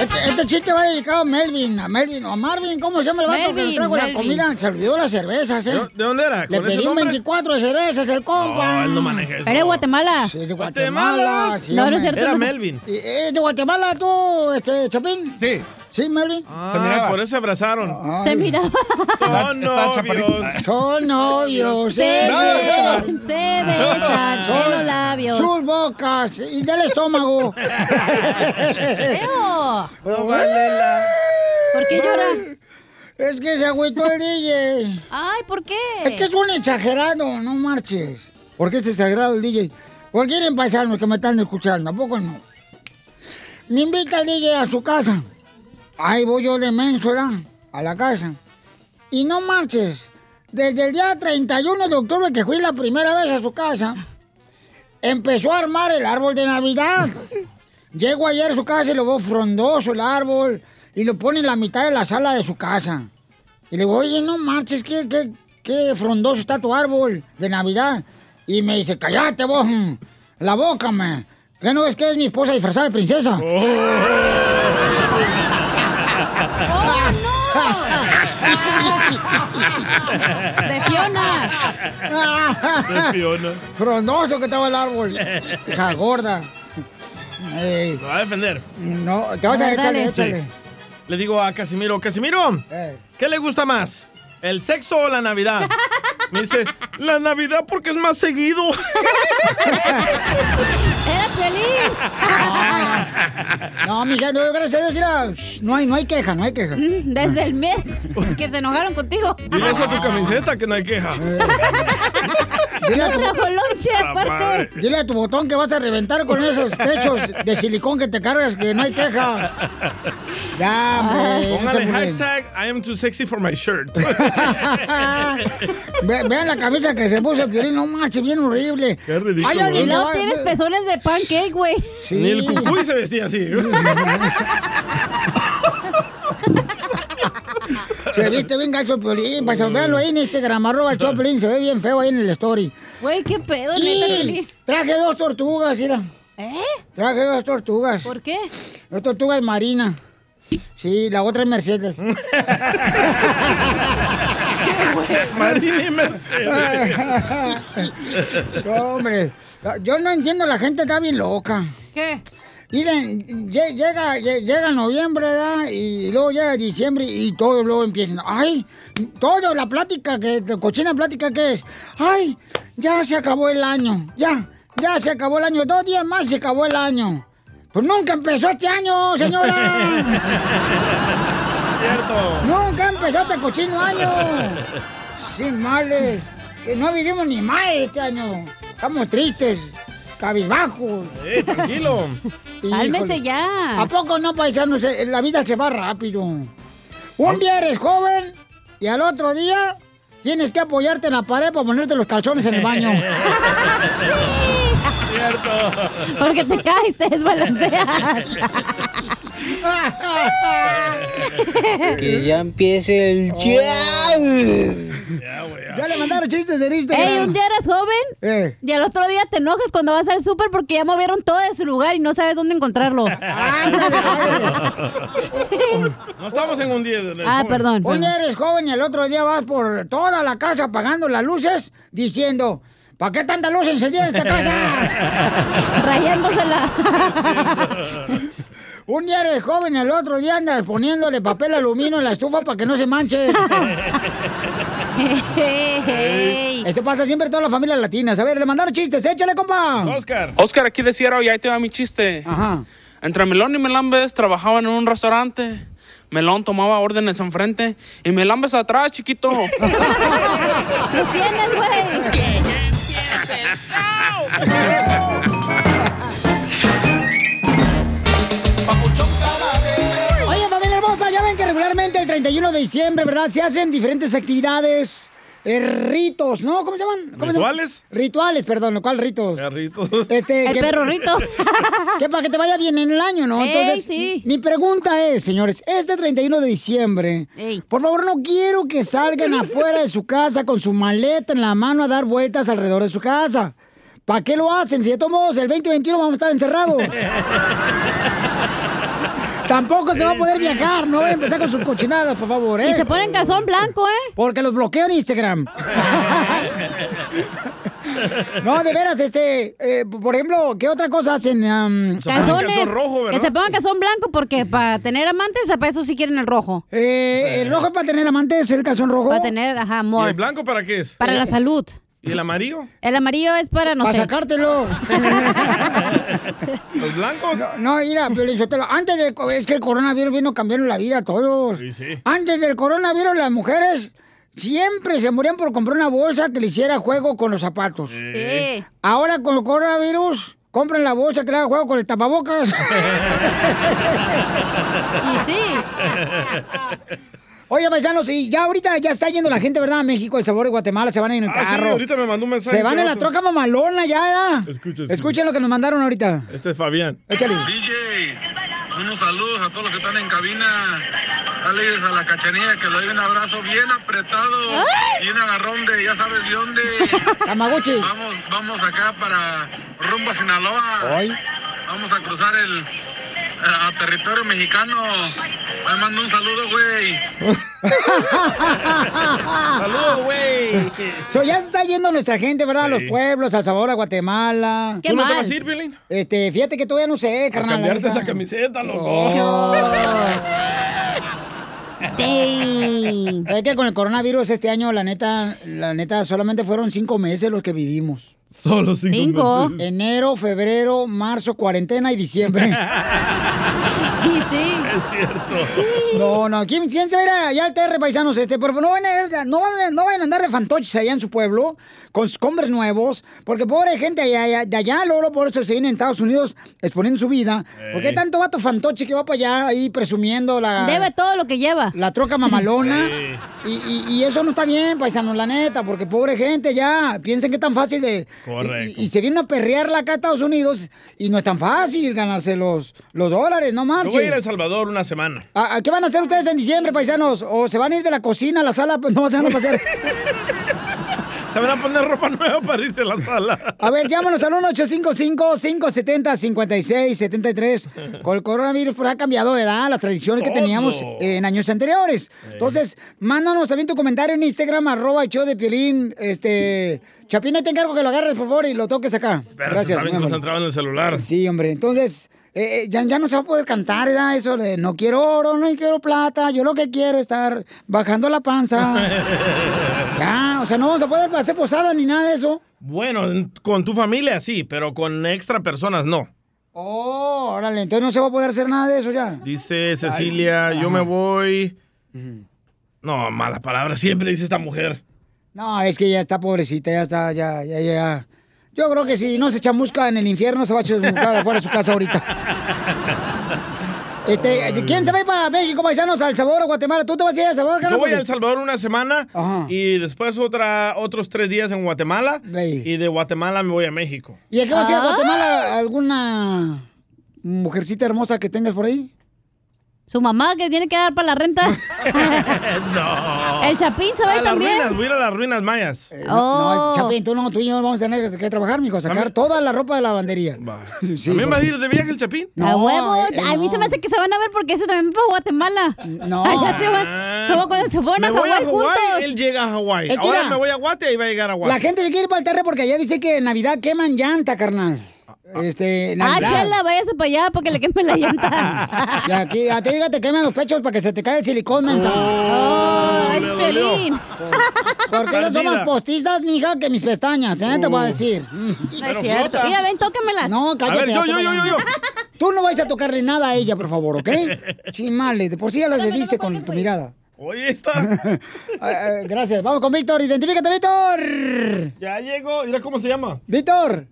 Speaker 1: Este, este chiste va dedicado a Melvin, a Melvin o a Marvin, ¿cómo se llama el vato que le
Speaker 3: Melvin,
Speaker 1: trajo la
Speaker 3: Melvin.
Speaker 1: comida? Se olvidó las cervezas, ¿eh?
Speaker 2: ¿De de dónde era?
Speaker 1: Le
Speaker 2: ¿Con ese
Speaker 1: pedí un
Speaker 2: nombre?
Speaker 1: 24 de cervezas el compa.
Speaker 2: No, él no maneja eso.
Speaker 3: Eres de Guatemala.
Speaker 1: Sí, de Guatemala. sí,
Speaker 3: No, no es cierto.
Speaker 2: Era
Speaker 3: no sé.
Speaker 2: Melvin.
Speaker 1: ¿Y- ¿Es de Guatemala tú, este, Chapín?
Speaker 2: Sí.
Speaker 1: Sí, Melvin.
Speaker 2: Ah, por eso se abrazaron.
Speaker 3: Se miraba.
Speaker 2: Son novios.
Speaker 1: Son novios.
Speaker 3: Se
Speaker 1: besan.
Speaker 3: besan, se besan
Speaker 1: Son
Speaker 3: en los labios.
Speaker 1: Sus bocas y del estómago. (laughs)
Speaker 3: ¡Eo! ¿Por qué llora?
Speaker 1: Es que se agüitó el DJ.
Speaker 3: Ay, ¿por qué?
Speaker 1: Es que es un exagerado, no marches. ¿Por qué es exagerado el DJ? ¿Por quieren paisanos que me están escuchando? ¿A poco no? Me invita el DJ a su casa. Ahí voy yo de menso. A la casa. Y no marches. Desde el día 31 de octubre que fui la primera vez a su casa, empezó a armar el árbol de Navidad. (laughs) Llego ayer a su casa y lo veo frondoso el árbol y lo pone en la mitad de la sala de su casa. Y le digo, oye, no marches, qué, qué, qué frondoso está tu árbol de Navidad. Y me dice, cállate vos, la boca, me. ¿Qué no ves que es mi esposa disfrazada de princesa?
Speaker 3: De Fiona.
Speaker 2: De Fiona.
Speaker 1: Frondoso que estaba el árbol. Hija gorda. Ey,
Speaker 2: Lo va a defender.
Speaker 1: no, te vas a
Speaker 3: A
Speaker 1: échale, échale.
Speaker 2: Le digo a Casimiro, Casimiro,
Speaker 1: Eh.
Speaker 2: ¿qué le gusta más? ¿El sexo o la Navidad? (laughs) Me dice, la Navidad porque es más seguido.
Speaker 3: ¡Era feliz!
Speaker 1: No, mija, no, gracias a Dios, mira, no hay, no hay queja, no hay queja.
Speaker 3: Desde el miércoles que se enojaron contigo.
Speaker 2: Dile eso a tu camiseta que no hay queja.
Speaker 1: Dile a
Speaker 3: No
Speaker 1: tu-
Speaker 3: trajo lonche,
Speaker 2: La
Speaker 3: aparte.
Speaker 2: madre.
Speaker 1: Dile a tu botón que vas a reventar con esos pechos de silicón que te cargas, que no hay queja. Ya, hombre.
Speaker 2: Póngale hashtag I am too sexy for my shirt. (laughs) (laughs)
Speaker 1: Ve- vean la camisa que se puso el violín, no manches, bien horrible.
Speaker 2: Qué ridículo,
Speaker 1: Hay
Speaker 3: Y luego tienes pezones de pancake, güey.
Speaker 1: Sí.
Speaker 2: Ni el cucuy se vestía así. (laughs)
Speaker 1: Se viste bien gacho el piolín, para véanlo ahí en Instagram, arroba el Choplin, se ve bien feo ahí en el story.
Speaker 3: Güey, qué pedo, neta, Piolín.
Speaker 1: traje dos tortugas, mira.
Speaker 3: ¿Eh?
Speaker 1: Traje dos tortugas.
Speaker 3: ¿Por qué?
Speaker 1: Dos tortugas marinas. Sí, la otra es Mercedes. (laughs)
Speaker 2: Marina y Mercedes. (laughs)
Speaker 1: Hombre, yo no entiendo, la gente está bien loca.
Speaker 3: ¿Qué?
Speaker 1: Miren, lle- llega, lle- llega noviembre, ¿verdad? Y luego llega diciembre y todos luego empiezan. ¡Ay! Todo, la plática, que, cochina plática que es. ¡Ay! Ya se acabó el año. Ya, ya se acabó el año. Dos días más se acabó el año. Pues nunca empezó este año, señora. (laughs)
Speaker 2: Cierto.
Speaker 1: nunca este cochino año. (laughs) Sin males. Que no vivimos ni mal este año. Estamos tristes, cabizbajos.
Speaker 2: Eh, tranquilo. (laughs)
Speaker 3: Cálmese ya.
Speaker 1: ¿A poco no, paisanos? La vida se va rápido. Un día eres joven y al otro día tienes que apoyarte en la pared para ponerte los calzones en el baño. (laughs)
Speaker 2: Cierto.
Speaker 3: Porque te caes, te desbalanceas.
Speaker 7: Que ya empiece el jazz.
Speaker 2: Ya, güey. ya.
Speaker 1: ya le mandaron chistes en Instagram.
Speaker 3: Ey, un día eres joven
Speaker 1: Eh.
Speaker 3: y al otro día te enojas cuando vas al súper porque ya movieron todo de su lugar y no sabes dónde encontrarlo. (laughs)
Speaker 1: Ándale, ándale.
Speaker 2: No estamos en un día. de-
Speaker 3: Ah,
Speaker 2: joven.
Speaker 3: perdón.
Speaker 1: Un día eres joven y el otro día vas por toda la casa apagando las luces diciendo, ¿Para qué tanta luz encendida en esta casa? (laughs)
Speaker 3: Rayándosela.
Speaker 1: Un día eres joven, el otro día andas poniéndole papel aluminio en la estufa para que no se manche. Esto pasa siempre en todas las familias latinas. A ver, le mandaron chistes, échale, compa.
Speaker 2: Oscar.
Speaker 14: Oscar, aquí de Sierra, y ahí te va mi chiste.
Speaker 1: Ajá.
Speaker 14: Entre Melón y Melambes trabajaban en un restaurante. Melón tomaba órdenes enfrente y Melambes atrás, chiquito. (laughs)
Speaker 3: ¡Lo tienes, güey!
Speaker 1: Oye, (laughs) 31 de diciembre, ¿verdad? Se hacen diferentes actividades, eh, ritos, ¿no? ¿Cómo se llaman? ¿Cómo se llaman?
Speaker 2: ¿Rituales?
Speaker 1: Rituales, perdón, ¿lo cual ritos?
Speaker 2: Perritos.
Speaker 1: Este,
Speaker 3: El
Speaker 1: que-
Speaker 3: perro rito. (laughs)
Speaker 1: Que para que te vaya bien en el año, ¿no?
Speaker 3: Ey,
Speaker 1: Entonces,
Speaker 3: sí.
Speaker 1: mi pregunta es, señores, este 31 de diciembre, por favor no quiero que salgan afuera de su casa con su maleta en la mano a dar vueltas alrededor de su casa. ¿Para qué lo hacen? Si de todos modos el 2021 vamos a estar encerrados. (laughs) Tampoco se va a poder viajar, no voy a empezar con sus cochinadas, por favor, ¿eh?
Speaker 3: Y se ponen calzón blanco, ¿eh?
Speaker 1: Porque los bloqueo en Instagram. (laughs) No, de veras, este, eh, por ejemplo, ¿qué otra cosa hacen? Am,
Speaker 3: Calzones. que se pongan calzón blanco porque para tener amantes, para eso sí quieren el rojo.
Speaker 1: Eh, ¿El rojo es para tener amantes, el calzón rojo?
Speaker 3: Para tener, ajá,
Speaker 2: ¿Y
Speaker 3: amor.
Speaker 2: el blanco para qué es?
Speaker 3: Para la salud.
Speaker 2: ¿Y el amarillo?
Speaker 3: El amarillo es para, no
Speaker 1: Para
Speaker 3: sé.
Speaker 1: sacártelo. (laughs)
Speaker 2: ¿Los blancos?
Speaker 1: No, no, mira, antes del es que el coronavirus vino cambiando la vida a todos.
Speaker 2: Sí, sí.
Speaker 1: Antes del coronavirus, las mujeres siempre se morían por comprar una bolsa que le hiciera juego con los zapatos.
Speaker 3: Sí.
Speaker 1: Ahora con el coronavirus, compren la bolsa que le haga juego con el tapabocas. (laughs)
Speaker 3: Y sí. (laughs)
Speaker 1: Oye, paisanos, y ya ahorita ya está yendo la gente, ¿verdad? A México, El Sabor de Guatemala, se van en el
Speaker 2: Ah, sí,
Speaker 1: carro.
Speaker 2: ahorita me mandó un mensaje
Speaker 1: Se van
Speaker 2: este
Speaker 1: en la troca mamalona ya, ¿verdad?
Speaker 2: Escucha.
Speaker 1: Escuchen lo que nos mandaron ahorita.
Speaker 2: Este es Fabián.
Speaker 1: Échale.
Speaker 15: DJ, unos saludos a todos los que están en cabina. Dale a la cachanilla que le doy un abrazo bien apretado y un agarrón de ya sabes de dónde. (laughs)
Speaker 1: Tamagotchi.
Speaker 15: Vamos, vamos acá para rumbo a Sinaloa.
Speaker 1: Hoy.
Speaker 15: Vamos a cruzar el a territorio mexicano. Me mando un saludo, güey. (laughs)
Speaker 2: Saludos, güey.
Speaker 1: So, ya se está yendo nuestra gente, ¿verdad? A los pueblos, al sabor a Guatemala.
Speaker 2: ¿Tú no te vas a ir, Piolín?
Speaker 1: Este, fíjate que todavía no sé,
Speaker 2: A
Speaker 1: carnal. la
Speaker 2: cambiarte esa camiseta, loco.
Speaker 1: Oh. (laughs) Es que con el coronavirus este año, la neta, la neta, solamente fueron cinco meses los que vivimos.
Speaker 2: Solo cinco,
Speaker 3: Cinco.
Speaker 2: meses.
Speaker 1: Enero, febrero, marzo, cuarentena y diciembre. (laughs)
Speaker 3: Y sí. (laughs)
Speaker 2: Es cierto.
Speaker 1: No, no, ¿quién, quién se va a ir allá al TR, paisanos? Este, pero no vayan, a, no, van a- no vayan a andar de fantoches allá en su pueblo, con sus combres nuevos, porque pobre gente allá, allá- de allá, luego por eso se vienen a Estados Unidos exponiendo su vida. ¿Por qué
Speaker 2: Ey.
Speaker 1: tanto vato fantoche que va para allá ahí presumiendo la...
Speaker 3: Debe todo lo que lleva.
Speaker 1: La troca mamalona. (laughs)
Speaker 2: Sí.
Speaker 1: Y, y- y eso no está bien, paisanos, la neta, porque pobre gente ya, piensen que es tan fácil de...
Speaker 2: Correcto.
Speaker 1: Y, y se vienen a perrearla acá a Estados Unidos y no es tan fácil ganarse los, los dólares, no
Speaker 2: Yo voy a ir a. El Salvador una semana.
Speaker 1: ¿A, a qué van a hacer ustedes en diciembre, paisanos? ¿O se van a ir de la cocina a la sala? Pues no se van a pasar. (laughs)
Speaker 2: Se van a poner ropa nueva para irse a la sala.
Speaker 1: A ver, llámanos al 1-855-570-5673. (laughs) Con el coronavirus, pues ha cambiado de edad las tradiciones que teníamos en años anteriores. Entonces, mándanos también tu comentario en Instagram, arroba show de Piolín. Este, Chapina, te encargo que lo agarres, por favor, y lo toques acá.
Speaker 2: Espérate,
Speaker 1: Gracias. Amable.
Speaker 2: concentrado en el celular.
Speaker 1: Sí, hombre, entonces... eh, eh, ya, ya no se va a poder cantar, ¿verdad? Eso de no quiero oro, no quiero plata, yo lo que quiero es estar bajando la panza. (laughs) ya, o sea, no vamos a poder hacer posada ni nada de eso.
Speaker 2: Bueno, en- con tu familia sí, pero con extra personas no.
Speaker 1: Oh, órale, entonces no se va a poder hacer nada de eso ya.
Speaker 2: Dice Cecilia, yo me voy. No, malas palabras siempre dice esta mujer.
Speaker 1: No, es que ya está pobrecita, ya está, ya, ya, ya. Yo creo que si no se chamusca en el infierno, se va a chamuscar afuera de su casa ahorita. (laughs) Este, ¿quién se va a ir para México, paisanos, al sabor a Guatemala? ¿Tú te vas a ir a El Salvador,
Speaker 2: Yo voy a
Speaker 1: Porque-
Speaker 2: El Salvador una semana
Speaker 1: Ajá.
Speaker 2: y después otra, otros tres días en Guatemala. Y de Guatemala me voy a México.
Speaker 1: ¿Y a qué vas a ir a
Speaker 3: Ah.
Speaker 1: Guatemala? ¿Alguna mujercita hermosa que tengas por ahí?
Speaker 3: Su mamá que tiene que dar para la renta. (laughs) (laughs)
Speaker 2: no.
Speaker 3: El Chapín se va
Speaker 2: a
Speaker 3: también.
Speaker 2: ruinas, voy a ir a las ruinas mayas.
Speaker 1: No, no, Chapín, tú no, tú y yo vamos a tener que trabajar, mijo, sacar toda la ropa de la lavandería. (laughs) Sí,
Speaker 2: ¿También va a ir de viaje el Chapín?
Speaker 3: a huevo.
Speaker 1: eh,
Speaker 3: a mí se me hace que se van a ver porque ese también fue a Guatemala.
Speaker 1: No.
Speaker 3: Allá se van. Como cuando se fueron
Speaker 2: Me
Speaker 3: a
Speaker 2: a
Speaker 3: Hawái juntos.
Speaker 2: él llega a Hawái.
Speaker 1: Es que
Speaker 2: Ahora
Speaker 1: mira,
Speaker 2: me voy a Guate y va a llegar a Guate.
Speaker 1: La gente se quiere ir para el terre porque allá dice que en Navidad queman llanta, carnal. Este,
Speaker 3: Ah, chela, váyase para allá porque le quemen la llanta. (laughs)
Speaker 1: Y aquí, a ti te queman los pechos para que se te caiga el silicón, mensa.
Speaker 3: Oh, es Piolín. (laughs)
Speaker 1: Porque esas son más postizas, mija, que mis pestañas, ¿eh? Te voy a decir.
Speaker 3: No es cierto. Mira, ven, tócamelas.
Speaker 1: No, cállate.
Speaker 3: A ver, yo, yo, yo.
Speaker 1: Tú no vais a tocarle nada a ella, por favor, ¿ok? (laughs) Chimales, de por sí ya las debiste con tu mirada.
Speaker 2: Oye, está.
Speaker 1: Ah, ah, gracias. Vamos con Víctor. Identifícate, Víctor.
Speaker 2: Ya llegó. Mira cómo se llama.
Speaker 1: Víctor.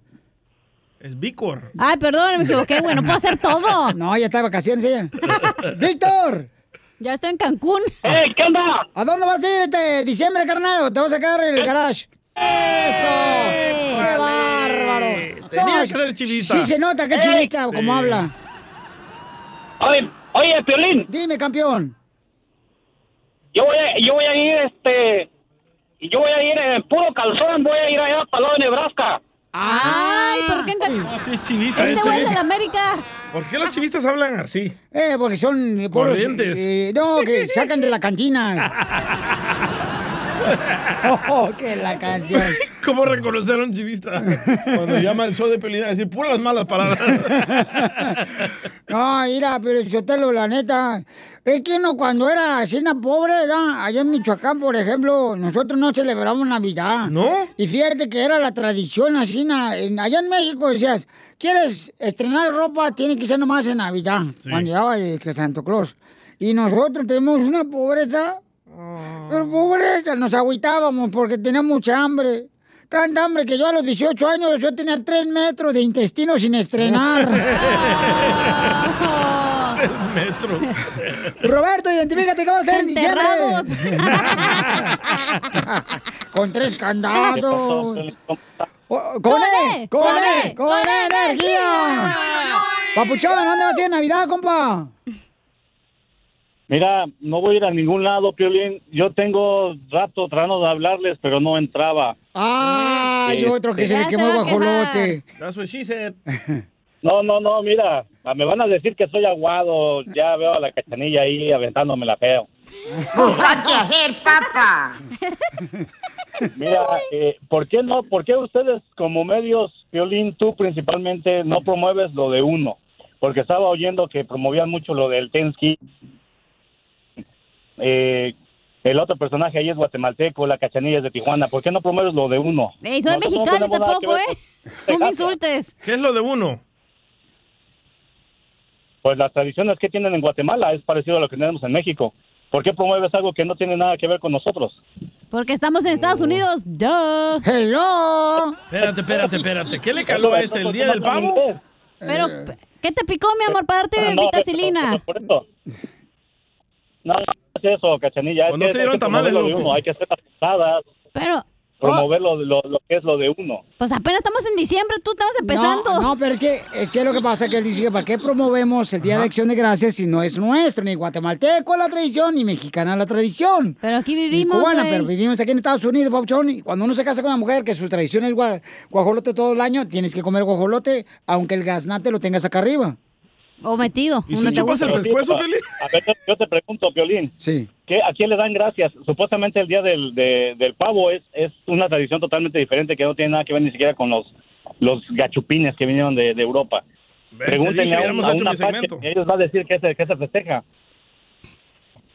Speaker 2: Es Vícor.
Speaker 3: Ay, perdón, me equivoqué, güey. No puedo hacer todo. (laughs)
Speaker 1: No, ya está de vacaciones ella. (laughs) Víctor.
Speaker 3: Ya estoy en Cancún.
Speaker 1: ¡Eh, qué onda! ¿A dónde vas a ir este diciembre, carnal? ¿O te vas a quedar en el garage? ¡Eso! ¡Qué bárbaro!
Speaker 2: Tenía
Speaker 1: No,
Speaker 2: que ser chivista.
Speaker 1: Sí se nota que
Speaker 2: Eh,
Speaker 1: chivista, como
Speaker 2: sí.
Speaker 1: habla.
Speaker 16: Oye, oye, Piolín.
Speaker 1: Dime, campeón.
Speaker 16: Yo voy a, yo voy a ir, este, yo voy a ir en puro calzón, voy a ir allá para el lado de Nebraska.
Speaker 3: Ay, ¿por qué en Cancún?
Speaker 2: No, sí es chivista. es
Speaker 3: Este güey es de la. América.
Speaker 2: ¿Por qué los chivistas hablan así?
Speaker 1: Eh, porque son eh,
Speaker 2: Corrientes.
Speaker 1: eh, no, que sacan de la cantina. (laughs) (laughs) oh, que la canción.
Speaker 2: ¿Cómo reconocer a un chivista? Cuando llama el show de Pelina, decir puras malas palabras. (laughs)
Speaker 1: No, mira, pero Chotelo, la neta, es que uno cuando era así una pobre, ¿verdad? allá en Michoacán, por ejemplo, nosotros no celebramos Navidad.
Speaker 2: ¿No?
Speaker 1: Y fíjate que era la tradición así, allá en México decías, ¿quieres estrenar ropa? Tiene que ser nomás en Navidad, cuando llegaba de que Santo Claus. Y nosotros tenemos una pobreza, pero pobreza, nos agüitábamos porque teníamos mucha hambre. Tanta hambre que yo a los 18 años yo tenía 3 metros de intestino sin estrenar. (laughs)
Speaker 2: Metro. (laughs)
Speaker 1: Roberto, identifícate qué va a hacer en diciembre. (laughs) Con tres candados. O- Con E, con E, con E, energía. Papuchón, ¿dónde vas a ir en Navidad, compa?
Speaker 17: Mira, no voy a ir a ningún lado, Piolín. Yo tengo rato tratando de hablarles, pero no entraba.
Speaker 1: Ay,
Speaker 17: Este-
Speaker 1: otro que se le quemó el guajolote.
Speaker 2: That's what she said. (laughs)
Speaker 17: No, no, no, mira, me van a decir que soy aguado. Ya veo a la cachanilla ahí aventándome la feo.
Speaker 8: hacer, papá. (laughs)
Speaker 17: Mira, eh, ¿por qué no? ¿Por qué ustedes como medios, Piolín, tú principalmente no promueves lo de uno? Porque estaba oyendo que promovían mucho lo del Tensky. Eh, el otro personaje ahí es guatemalteco, la cachanilla es de Tijuana. ¿Por qué no promueves lo de uno?
Speaker 3: Ey, soy
Speaker 17: Nosotros
Speaker 3: mexicano tampoco, ¿eh?
Speaker 17: con- (laughs)
Speaker 3: No me insultes.
Speaker 2: ¿Qué es lo de uno?
Speaker 17: Pues las tradiciones que tienen en Guatemala es parecido a lo que tenemos en México. ¿Por qué promueves algo que no tiene nada que ver con nosotros?
Speaker 3: Porque estamos en Estados Unidos. Duh.
Speaker 1: Hello.
Speaker 2: Espérate, espérate, espérate. ¿Qué le caló a este? ¿El día del pavo?
Speaker 3: Pero, ¿qué te picó, mi amor, para darte
Speaker 17: Ah, no,
Speaker 3: vitacilina?
Speaker 17: Por eso. No, no es eso, cachanilla. Es
Speaker 2: ¿O no se dieron tamales, loco?
Speaker 17: Hay que hacer las posadas,
Speaker 3: Pero,
Speaker 17: promover lo, lo- lo que es lo de uno.
Speaker 3: pues apenas estamos en diciembre, tú estamos empezando.
Speaker 1: No, no, pero es que, es que lo que pasa es que él dice que para qué promovemos el Día de Acción de Gracias si no es nuestro, ni guatemalteco la tradición, ni mexicana la tradición.
Speaker 3: Pero aquí
Speaker 1: Ni
Speaker 3: vivimos,
Speaker 1: cubana, pero vivimos aquí en Estados Unidos, Pauchón, y cuando uno se casa con una mujer que su tradición es gua- guajolote todo el año, tienes que comer guajolote, aunque el gaznate lo tengas acá arriba.
Speaker 3: O metido.
Speaker 2: ¿Y si chupas el pescuezo, Piolín?
Speaker 17: A ver, yo, te pregunto, Piolín.
Speaker 1: Sí.
Speaker 17: ¿qué, ¿A quién le dan gracias? Supuestamente el día del, de- del pavo es, es una tradición totalmente diferente que no tiene nada que ver ni siquiera con los, los gachupines que vinieron de, de Europa.
Speaker 2: te
Speaker 17: Pregúntenle a un, a un apache ellos van a decir que se, que se festeja.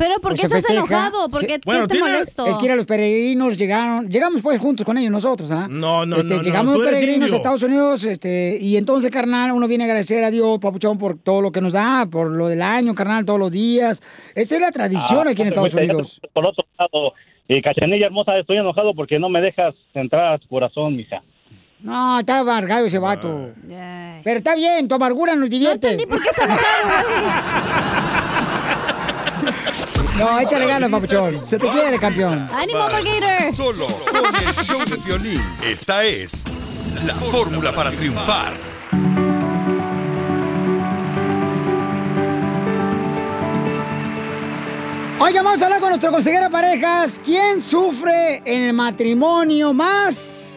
Speaker 3: Pero ¿por qué
Speaker 1: Pues se
Speaker 3: estás
Speaker 1: festeja.
Speaker 3: enojado? ¿Por
Speaker 1: Sí.
Speaker 3: qué, qué
Speaker 1: Bueno,
Speaker 3: te
Speaker 1: tiene-
Speaker 3: molesto?
Speaker 1: Es que era los peregrinos llegaron, llegamos pues juntos con ellos nosotros, ¿ah?
Speaker 2: No, no,
Speaker 1: este,
Speaker 2: no, no,
Speaker 1: Llegamos
Speaker 2: eres
Speaker 1: peregrinos a Estados Unidos, este, y entonces, carnal, uno viene a agradecer a Dios, papuchón, por todo lo que nos da, por lo del año, carnal, todos los días. Esa es la tradición
Speaker 17: Ah,
Speaker 1: aquí en
Speaker 17: no
Speaker 1: Estados Unidos.
Speaker 17: Por otro lado, eh, Cachanilla hermosa, estoy enojado porque no me dejas entrar a tu corazón, mija.
Speaker 1: No, está amargado ese vato. Pero está bien, tu amargura nos divierte. No
Speaker 3: por qué está (laughs)
Speaker 1: No, échale ganas, papuchón. Se te quiere, campeón.
Speaker 3: ¡Ánimo, Gator!
Speaker 5: Solo con el show de violín. Esta es la fórmula para triunfar.
Speaker 1: Oiga, vamos a hablar con nuestro consejero de parejas. ¿Quién sufre en el matrimonio más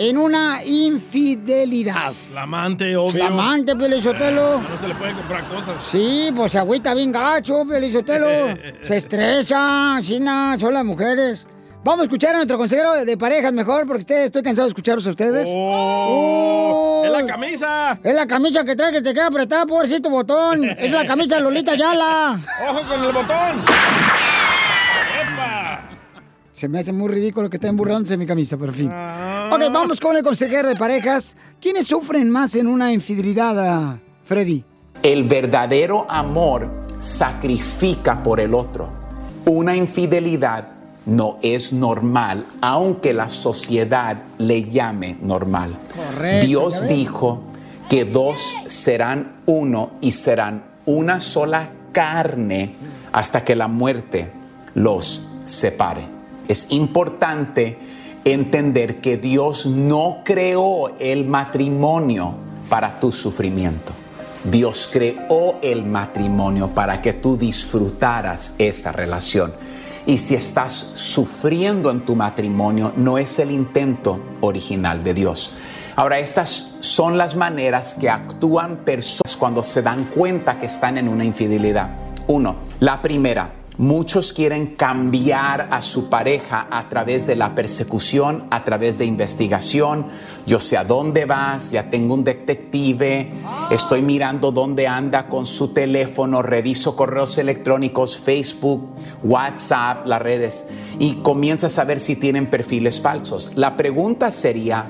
Speaker 1: en una infidelidad?
Speaker 2: La amante, obvio.
Speaker 1: La amante, Pelizotelo.
Speaker 2: No se le pueden comprar cosas.
Speaker 1: Sí, pues se agüita bien gacho, Pelizotelo. (laughs) se estresa, china, son las mujeres. Vamos a escuchar a nuestro consejero de parejas mejor, porque ustedes, estoy cansado de escucharlos a ustedes.
Speaker 2: ¡Oh! ¡Es la camisa!
Speaker 1: Es la camisa que trae que te queda apretada, pobrecito botón. Es la camisa de Lolita Yala. (laughs)
Speaker 2: ¡Ojo con el botón!
Speaker 1: Se me hace muy ridículo que estén burlándose de mi camisa, pero en fin. Ok, vamos con el consejero de parejas. ¿Quiénes sufren más en una infidelidad, ah, Freddy?
Speaker 18: El verdadero amor sacrifica por el otro. Una infidelidad no es normal, aunque la sociedad le llame normal.
Speaker 1: Correcto,
Speaker 18: Dios dijo que dos serán uno y serán una sola carne hasta que la muerte los separe. Es importante entender que Dios no creó el matrimonio para tu sufrimiento. Dios creó el matrimonio para que tú disfrutaras esa relación. Y si estás sufriendo en tu matrimonio, no es el intento original de Dios. Ahora, estas son las maneras que actúan personas cuando se dan cuenta que están en una infidelidad. Uno, la primera, muchos quieren cambiar a su pareja a través de la persecución, a través de investigación. Yo sé a dónde vas, ya tengo un detective, estoy mirando dónde anda con su teléfono, reviso correos electrónicos, Facebook, WhatsApp, las redes, y comienzas a ver si tienen perfiles falsos. La pregunta sería,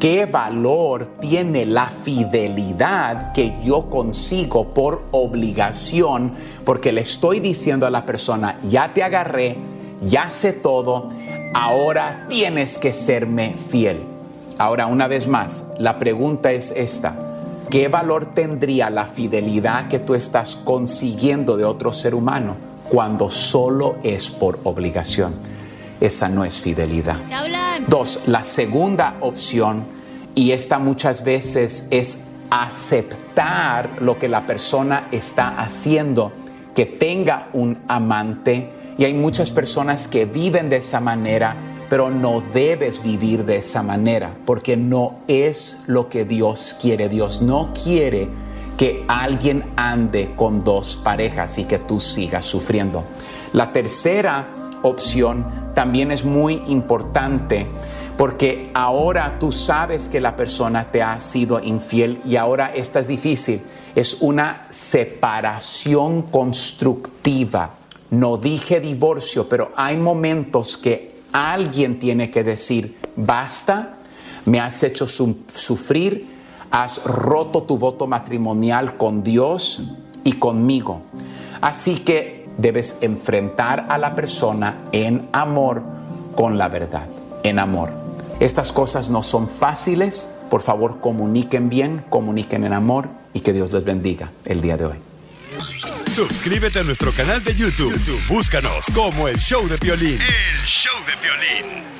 Speaker 18: ¿Qué valor tiene la fidelidad que yo consigo por obligación? Porque le estoy diciendo a la persona, ya te agarré, ya sé todo, ahora tienes que serme fiel. Ahora, una vez más, la pregunta es esta. ¿Qué valor tendría la fidelidad que tú estás consiguiendo de otro ser humano cuando solo es por obligación? Esa no es fidelidad. Dos, la segunda opción, y esta muchas veces es aceptar lo que la persona está haciendo, que tenga un amante, y hay muchas personas que viven de esa manera, pero no debes vivir de esa manera, porque no es lo que Dios quiere. Dios no quiere que alguien ande con dos parejas y que tú sigas sufriendo. La tercera opción también es muy importante porque ahora tú sabes que la persona te ha sido infiel y ahora esta es difícil. Es una separación constructiva. No dije divorcio, pero hay momentos que alguien tiene que decir, basta, me has hecho su- sufrir, has roto tu voto matrimonial con Dios y conmigo. Así que debes enfrentar a la persona en amor con la verdad, en amor. Estas cosas no son fáciles. Por favor, comuniquen bien, comuniquen en amor y que Dios les bendiga el día de hoy.
Speaker 5: Suscríbete a nuestro canal de YouTube. YouTube, Búscanos como el show de Piolín. El show de Piolín.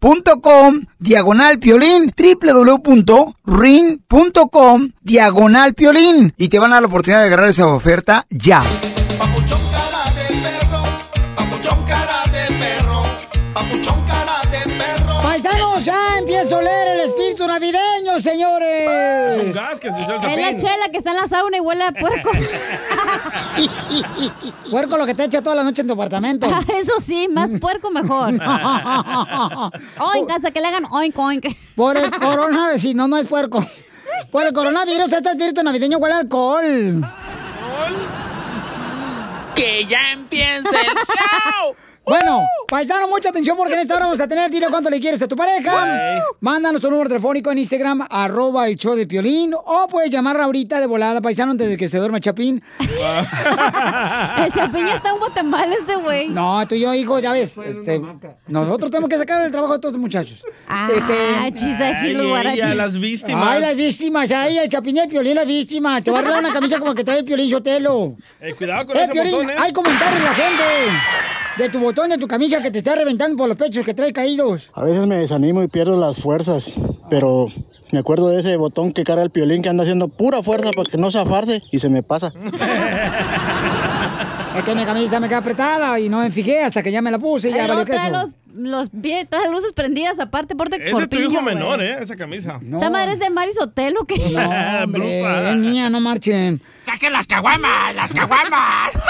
Speaker 1: punto com diagonal piolín www.ring.com diagonal piolín y te van a dar la oportunidad de agarrar esa oferta ya. Paisanos, ya empiezo a oler el señores.
Speaker 2: Es un gas que se echó el
Speaker 3: Es la chela que está en la sauna y huele a puerco. (laughs)
Speaker 1: Puerco lo que te echa toda la noche en tu apartamento.
Speaker 3: Ah, Eso sí, más puerco mejor. (laughs) Oink, hasta que le hagan oink, oink.
Speaker 1: Por el (laughs) coronavirus, si no, no es puerco. Por el coronavirus, este espíritu navideño huele a alcohol.
Speaker 14: Que ya empiece el show.
Speaker 1: Bueno, paisano, mucha atención porque en esta hora vamos a tener, dile cuánto le quieres a tu pareja. Mándanos tu número telefónico en Instagram, arroba el show de Piolín, o puedes llamar ahorita de volada, paisano, antes de que se duerma el Chapín. (laughs)
Speaker 3: El Chapín ya está en Guatemala este güey.
Speaker 1: No, tú y yo, hijo, ya ves, este, nosotros tenemos que sacar el trabajo de todos los muchachos.
Speaker 3: Ah,
Speaker 1: Este,
Speaker 3: chilo,
Speaker 2: Ay, ella, las víctimas.
Speaker 1: Ay, las víctimas, ay, el Chapín y el Piolín, las víctimas. Te va a arreglar una camisa como que trae el Piolín Sotelo.
Speaker 2: Eh, cuidado con
Speaker 1: Eh,
Speaker 2: ese
Speaker 1: Piolín,
Speaker 2: botón, ¿eh?
Speaker 1: hay comentarios de la gente de tu botón de tu camisa que te está reventando por los pechos que trae caídos.
Speaker 19: A veces me desanimo y pierdo las fuerzas, pero me acuerdo de ese botón que carga el piolín que anda haciendo pura fuerza para que no zafarse y se me pasa. (laughs)
Speaker 1: Es que mi camisa me queda apretada y no me fijé hasta que ya me la puse y ya
Speaker 3: Ay,
Speaker 1: valió queso.
Speaker 3: los, los pie- trae luces prendidas aparte, porte
Speaker 2: Es de tu hijo
Speaker 3: güey.
Speaker 2: menor, ¿eh? Esa camisa.
Speaker 3: Esa madre es de Marisotelo, que
Speaker 1: No, (laughs) hombre, es mía, no marchen.
Speaker 20: ¡Saquen las caguamas! ¡Las caguamas! (laughs)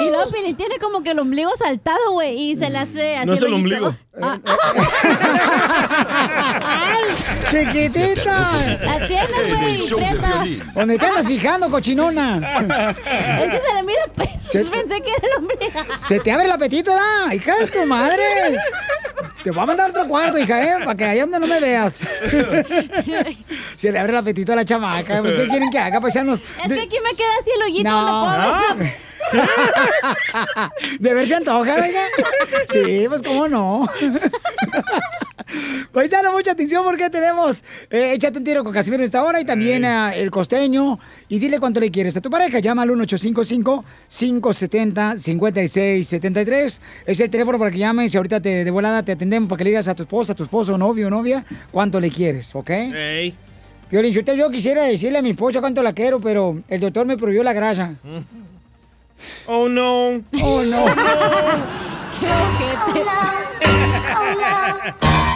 Speaker 3: Y luego tiene como que el ombligo saltado, güey, y se le hace así
Speaker 2: No es el
Speaker 3: rollito.
Speaker 2: ombligo.
Speaker 3: Ah, (laughs)
Speaker 1: ¡Chiquitita!
Speaker 3: La tienes,
Speaker 5: En el
Speaker 3: güey,
Speaker 5: show de
Speaker 3: prenda.
Speaker 5: Piolín.
Speaker 1: ¿Dónde te andas fijando, cochinona?
Speaker 3: Es que se le mira pelos,
Speaker 1: Se-
Speaker 3: pensé que era el ombligo.
Speaker 1: Se te abre el apetito, ¿da? Hija de tu madre. Te voy a mandar otro cuarto, hija, ¿eh? Para que allá donde no me veas. (laughs) Se le abre el apetito a la chamaca. Pues, ¿qué quieren que haga, paisanos?
Speaker 3: Es que aquí me queda así el hoyito
Speaker 1: No.
Speaker 3: donde puedo. (laughs)
Speaker 1: ¿De ver se antoja, oiga? Sí, pues cómo no. (laughs) Paisano, mucha atención porque tenemos eh, Échate un tiro con Casimiro en esta hora y también el costeño. Y dile cuánto le quieres a tu pareja. Llama al 1855-570-5673. Es el teléfono para que llames y ahorita te, de volada te atendemos para que le digas a tu esposa, a tu esposo, novio o novia cuánto le quieres, ¿ok?
Speaker 2: Ey.
Speaker 1: Piolín, Sotelo, yo quisiera decirle a mi esposa cuánto la quiero, pero el doctor me prohibió la grasa.
Speaker 2: Oh, no.
Speaker 1: Oh, no. (laughs)
Speaker 3: Qué ojete. (laughs)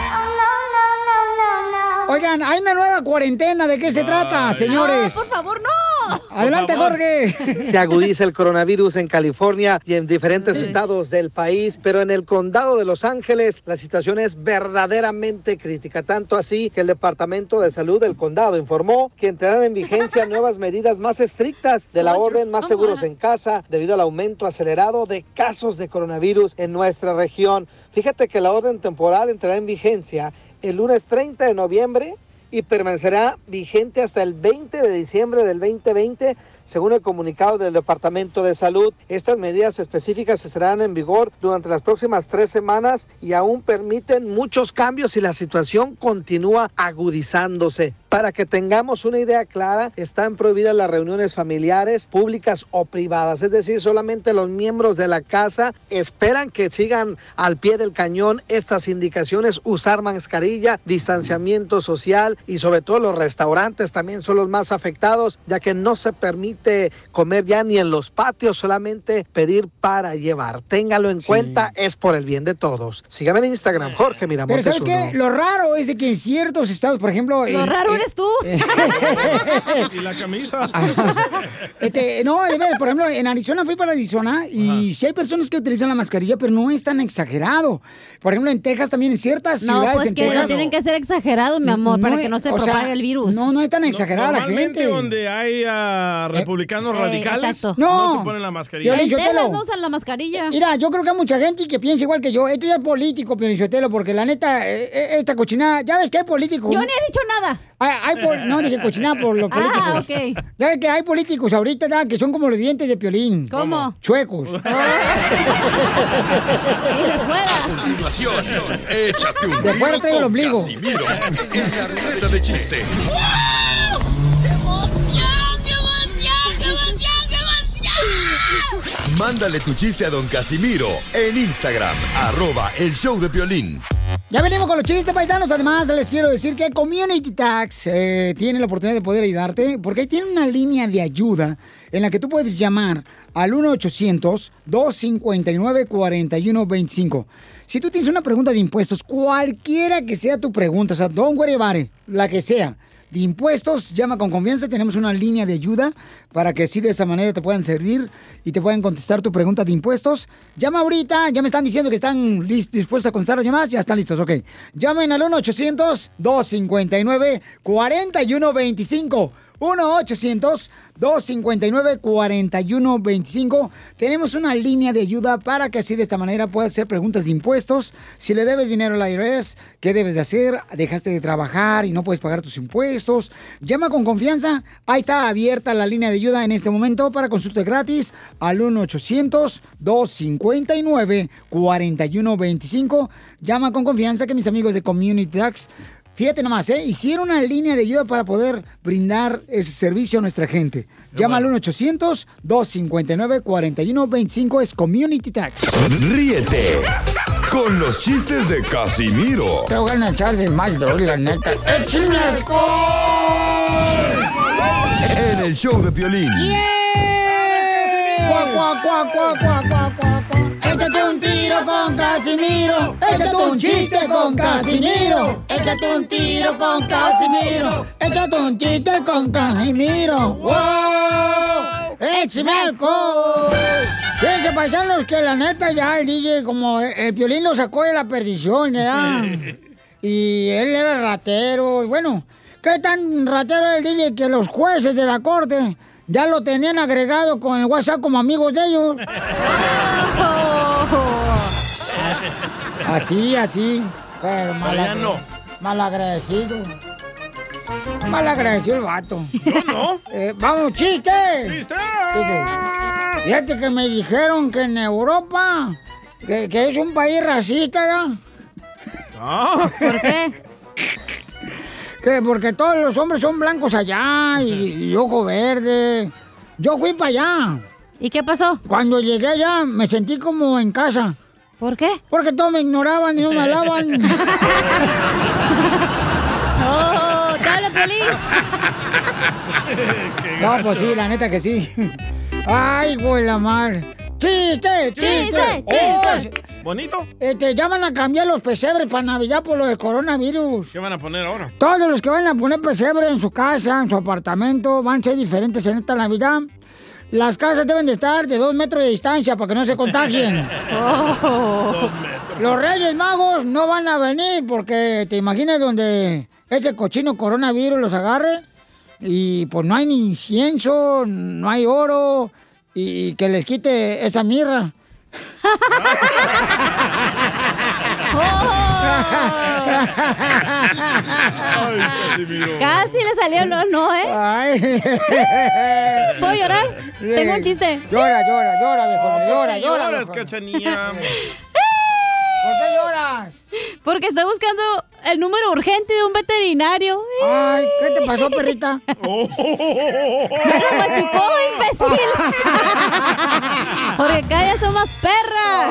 Speaker 1: Oigan, hay una nueva cuarentena. ¿De qué se trata, señores?
Speaker 3: No, por favor, no. (laughs)
Speaker 1: Adelante, Jorge.
Speaker 6: Se agudiza el coronavirus en California y en diferentes estados del país, pero en el condado de Los Ángeles la situación es verdaderamente crítica, tanto así que el Departamento de Salud del condado informó que entrarán en vigencia (laughs) nuevas medidas más estrictas de la orden Más Seguros en Casa debido al aumento acelerado de casos de coronavirus en nuestra región. Fíjate que la orden temporal entrará en vigencia el lunes 30 de noviembre y permanecerá vigente hasta el 20 de diciembre del 2020, según el comunicado del Departamento de Salud. Estas medidas específicas estarán en vigor durante las próximas tres semanas y aún permiten muchos cambios y la situación continúa agudizándose. Para que tengamos una idea clara, están prohibidas las reuniones familiares, públicas o privadas, es decir, solamente los miembros de la casa esperan que sigan al pie del cañón estas indicaciones, usar mascarilla, distanciamiento social y sobre todo los restaurantes también son los más afectados, ya que no se permite comer ya ni en los patios, solamente pedir para llevar. Téngalo en cuenta, es por el bien de todos. Sígame en Instagram, Jorge
Speaker 1: Pero
Speaker 6: Miramontes
Speaker 1: ¿sabes
Speaker 6: uno.
Speaker 1: qué? Lo raro es de que en ciertos estados, por ejemplo...
Speaker 3: Lo
Speaker 1: en-
Speaker 3: raro
Speaker 1: en-
Speaker 3: eres tú. (laughs)
Speaker 2: Y la camisa. (laughs)
Speaker 1: Este, no, de ver, por ejemplo, en Arizona fui para Arizona y sí hay personas que utilizan la mascarilla, pero no es tan exagerado. Por ejemplo, en Texas también, en ciertas
Speaker 3: No,
Speaker 1: ciudades
Speaker 3: pues
Speaker 1: en
Speaker 3: que
Speaker 1: Texas...
Speaker 3: tienen que ser exagerado, mi amor, para que no se
Speaker 1: sea,
Speaker 3: propague el virus.
Speaker 1: No, no es tan exagerada la gente.
Speaker 2: donde hay ah, republicanos
Speaker 3: Eh,
Speaker 2: radicales,
Speaker 3: exacto.
Speaker 2: no.
Speaker 1: No.
Speaker 2: se ponen la mascarilla.
Speaker 3: En Texas no usan la mascarilla.
Speaker 1: Mira, yo creo que hay mucha gente que piensa igual que yo. Esto ya es político, Pionichotelo, porque la neta, eh, eh, esta cochinada, ya ves que hay políticos.
Speaker 3: Yo ni he dicho nada.
Speaker 1: Hay, hay pol- no, dije cochinada por los políticos.
Speaker 3: Ah, ok.
Speaker 1: Ya ves que hay políticos ahorita ya, que son como los dientes de piolín.
Speaker 3: ¿Cómo?
Speaker 1: Chuecos. (laughs)
Speaker 3: Y de fuera.
Speaker 5: continuación, (laughs) échate un
Speaker 1: De fuera
Speaker 5: tiro
Speaker 1: traigo el ombligo.
Speaker 5: Casimiro en la ruleta de chiste. Mándale tu chiste a don Casimiro en Instagram, arroba el show de violín.
Speaker 1: Ya venimos con los chistes paisanos. Además, les quiero decir que Community Tax eh, tiene la oportunidad de poder ayudarte porque tiene una línea de ayuda en la que tú puedes llamar al 1-800-259-4125. Si tú tienes una pregunta de impuestos, cualquiera que sea tu pregunta, o sea, don't worry la que sea, de impuestos, llama con confianza. Tenemos una línea de ayuda para que así de esa manera te puedan servir y te puedan contestar tu pregunta de impuestos. Llama ahorita, ya me están diciendo que están dispuestos a contestar las llamadas, ya están listos, ok. Llamen al 1-800-259-4125. 1-800-259-4125. Tenemos una línea de ayuda para que así de esta manera puedas hacer preguntas de impuestos. Si le debes dinero al IRS, ¿qué debes de hacer? ¿Dejaste de trabajar y no puedes pagar tus impuestos? Llama con confianza. Ahí está abierta la línea de ayuda en este momento para consulta gratis al 1-800-259-4125. Llama con confianza que mis amigos de Community Tax Fíjate nomás, ¿eh? Hicieron una línea de ayuda para poder brindar ese servicio a nuestra gente. Llama al 1-800-259-4125, es Community Tax.
Speaker 5: Ríete con los chistes de Casimiro
Speaker 1: Te voy a echar de mal, la neta. ¡Échame
Speaker 5: en el show de Piolín.
Speaker 1: ¡Cuá, cuá, cuá, cuá, cuá, cuá, cuá, cuá! Tiro con Casimiro. Échate un chiste con Casimiro. Échate un tiro con Casimiro. Échate un chiste con Casimiro. ¡Wow! ¡Échame alcohol! Fíjense, paisanos, que la neta ya el DJ, como el violín lo sacó de la perdición, ¿verdad? (laughs) y él era ratero. Y bueno, ¿qué tan ratero era el DJ que los jueces de la corte ya lo tenían agregado con el WhatsApp como amigos de ellos? (laughs) (laughs) Así, así. Pero mal,
Speaker 2: no.
Speaker 1: malagradecido. Malagradecido el vato.
Speaker 2: no. (laughs)
Speaker 1: Eh, vamos, chiste.
Speaker 2: ¡Chiste!
Speaker 1: Fíjate que me dijeron que en Europa, que, que es un país racista, ¿ya?
Speaker 2: Ah.
Speaker 3: ¿Por qué?
Speaker 1: Que porque todos los hombres son blancos allá y, y ojo verde. Yo fui para allá.
Speaker 3: ¿Y qué pasó?
Speaker 1: Cuando llegué allá me sentí como en casa.
Speaker 3: ¿Por qué?
Speaker 1: Porque todos me ignoraban y no me hablaban. (laughs)
Speaker 3: ¡Oh! ¡Te habla Piolín!
Speaker 1: No, pues sí, la neta que sí. Ay, güey, la mar. ¡Chiste, chiste!
Speaker 3: Chiste,
Speaker 1: Oh,
Speaker 2: ¿Bonito?
Speaker 1: este, ya van a cambiar los pesebres para Navidad por lo del coronavirus.
Speaker 2: ¿Qué van a poner ahora?
Speaker 1: Todos los que van a poner pesebre en su casa, en su apartamento, van a ser diferentes en esta Navidad. Las casas deben de estar de dos metros de distancia para que no se contagien. (laughs)
Speaker 3: Oh.
Speaker 1: Los Reyes Magos no van a venir porque te imaginas donde ese cochino coronavirus los agarre y pues no hay ni incienso, no hay oro y que les quite esa mirra. (laughs)
Speaker 3: Casi le salió no, no, ¿eh?
Speaker 1: Ay.
Speaker 3: ¿Puedo llorar? Tengo un chiste.
Speaker 1: Llora, llora, llora, viejo.
Speaker 2: ¿Por
Speaker 1: Llora, llora.
Speaker 2: lloras, cachanilla? (laughs)
Speaker 1: ¿Por qué lloras?
Speaker 3: Porque estoy buscando el número urgente de un veterinario.
Speaker 1: Ay, ¿qué te pasó, perrita?
Speaker 2: Oh. (laughs)
Speaker 3: ¡Me lo machucó, imbécil! (laughs) Porque cada día son más perras.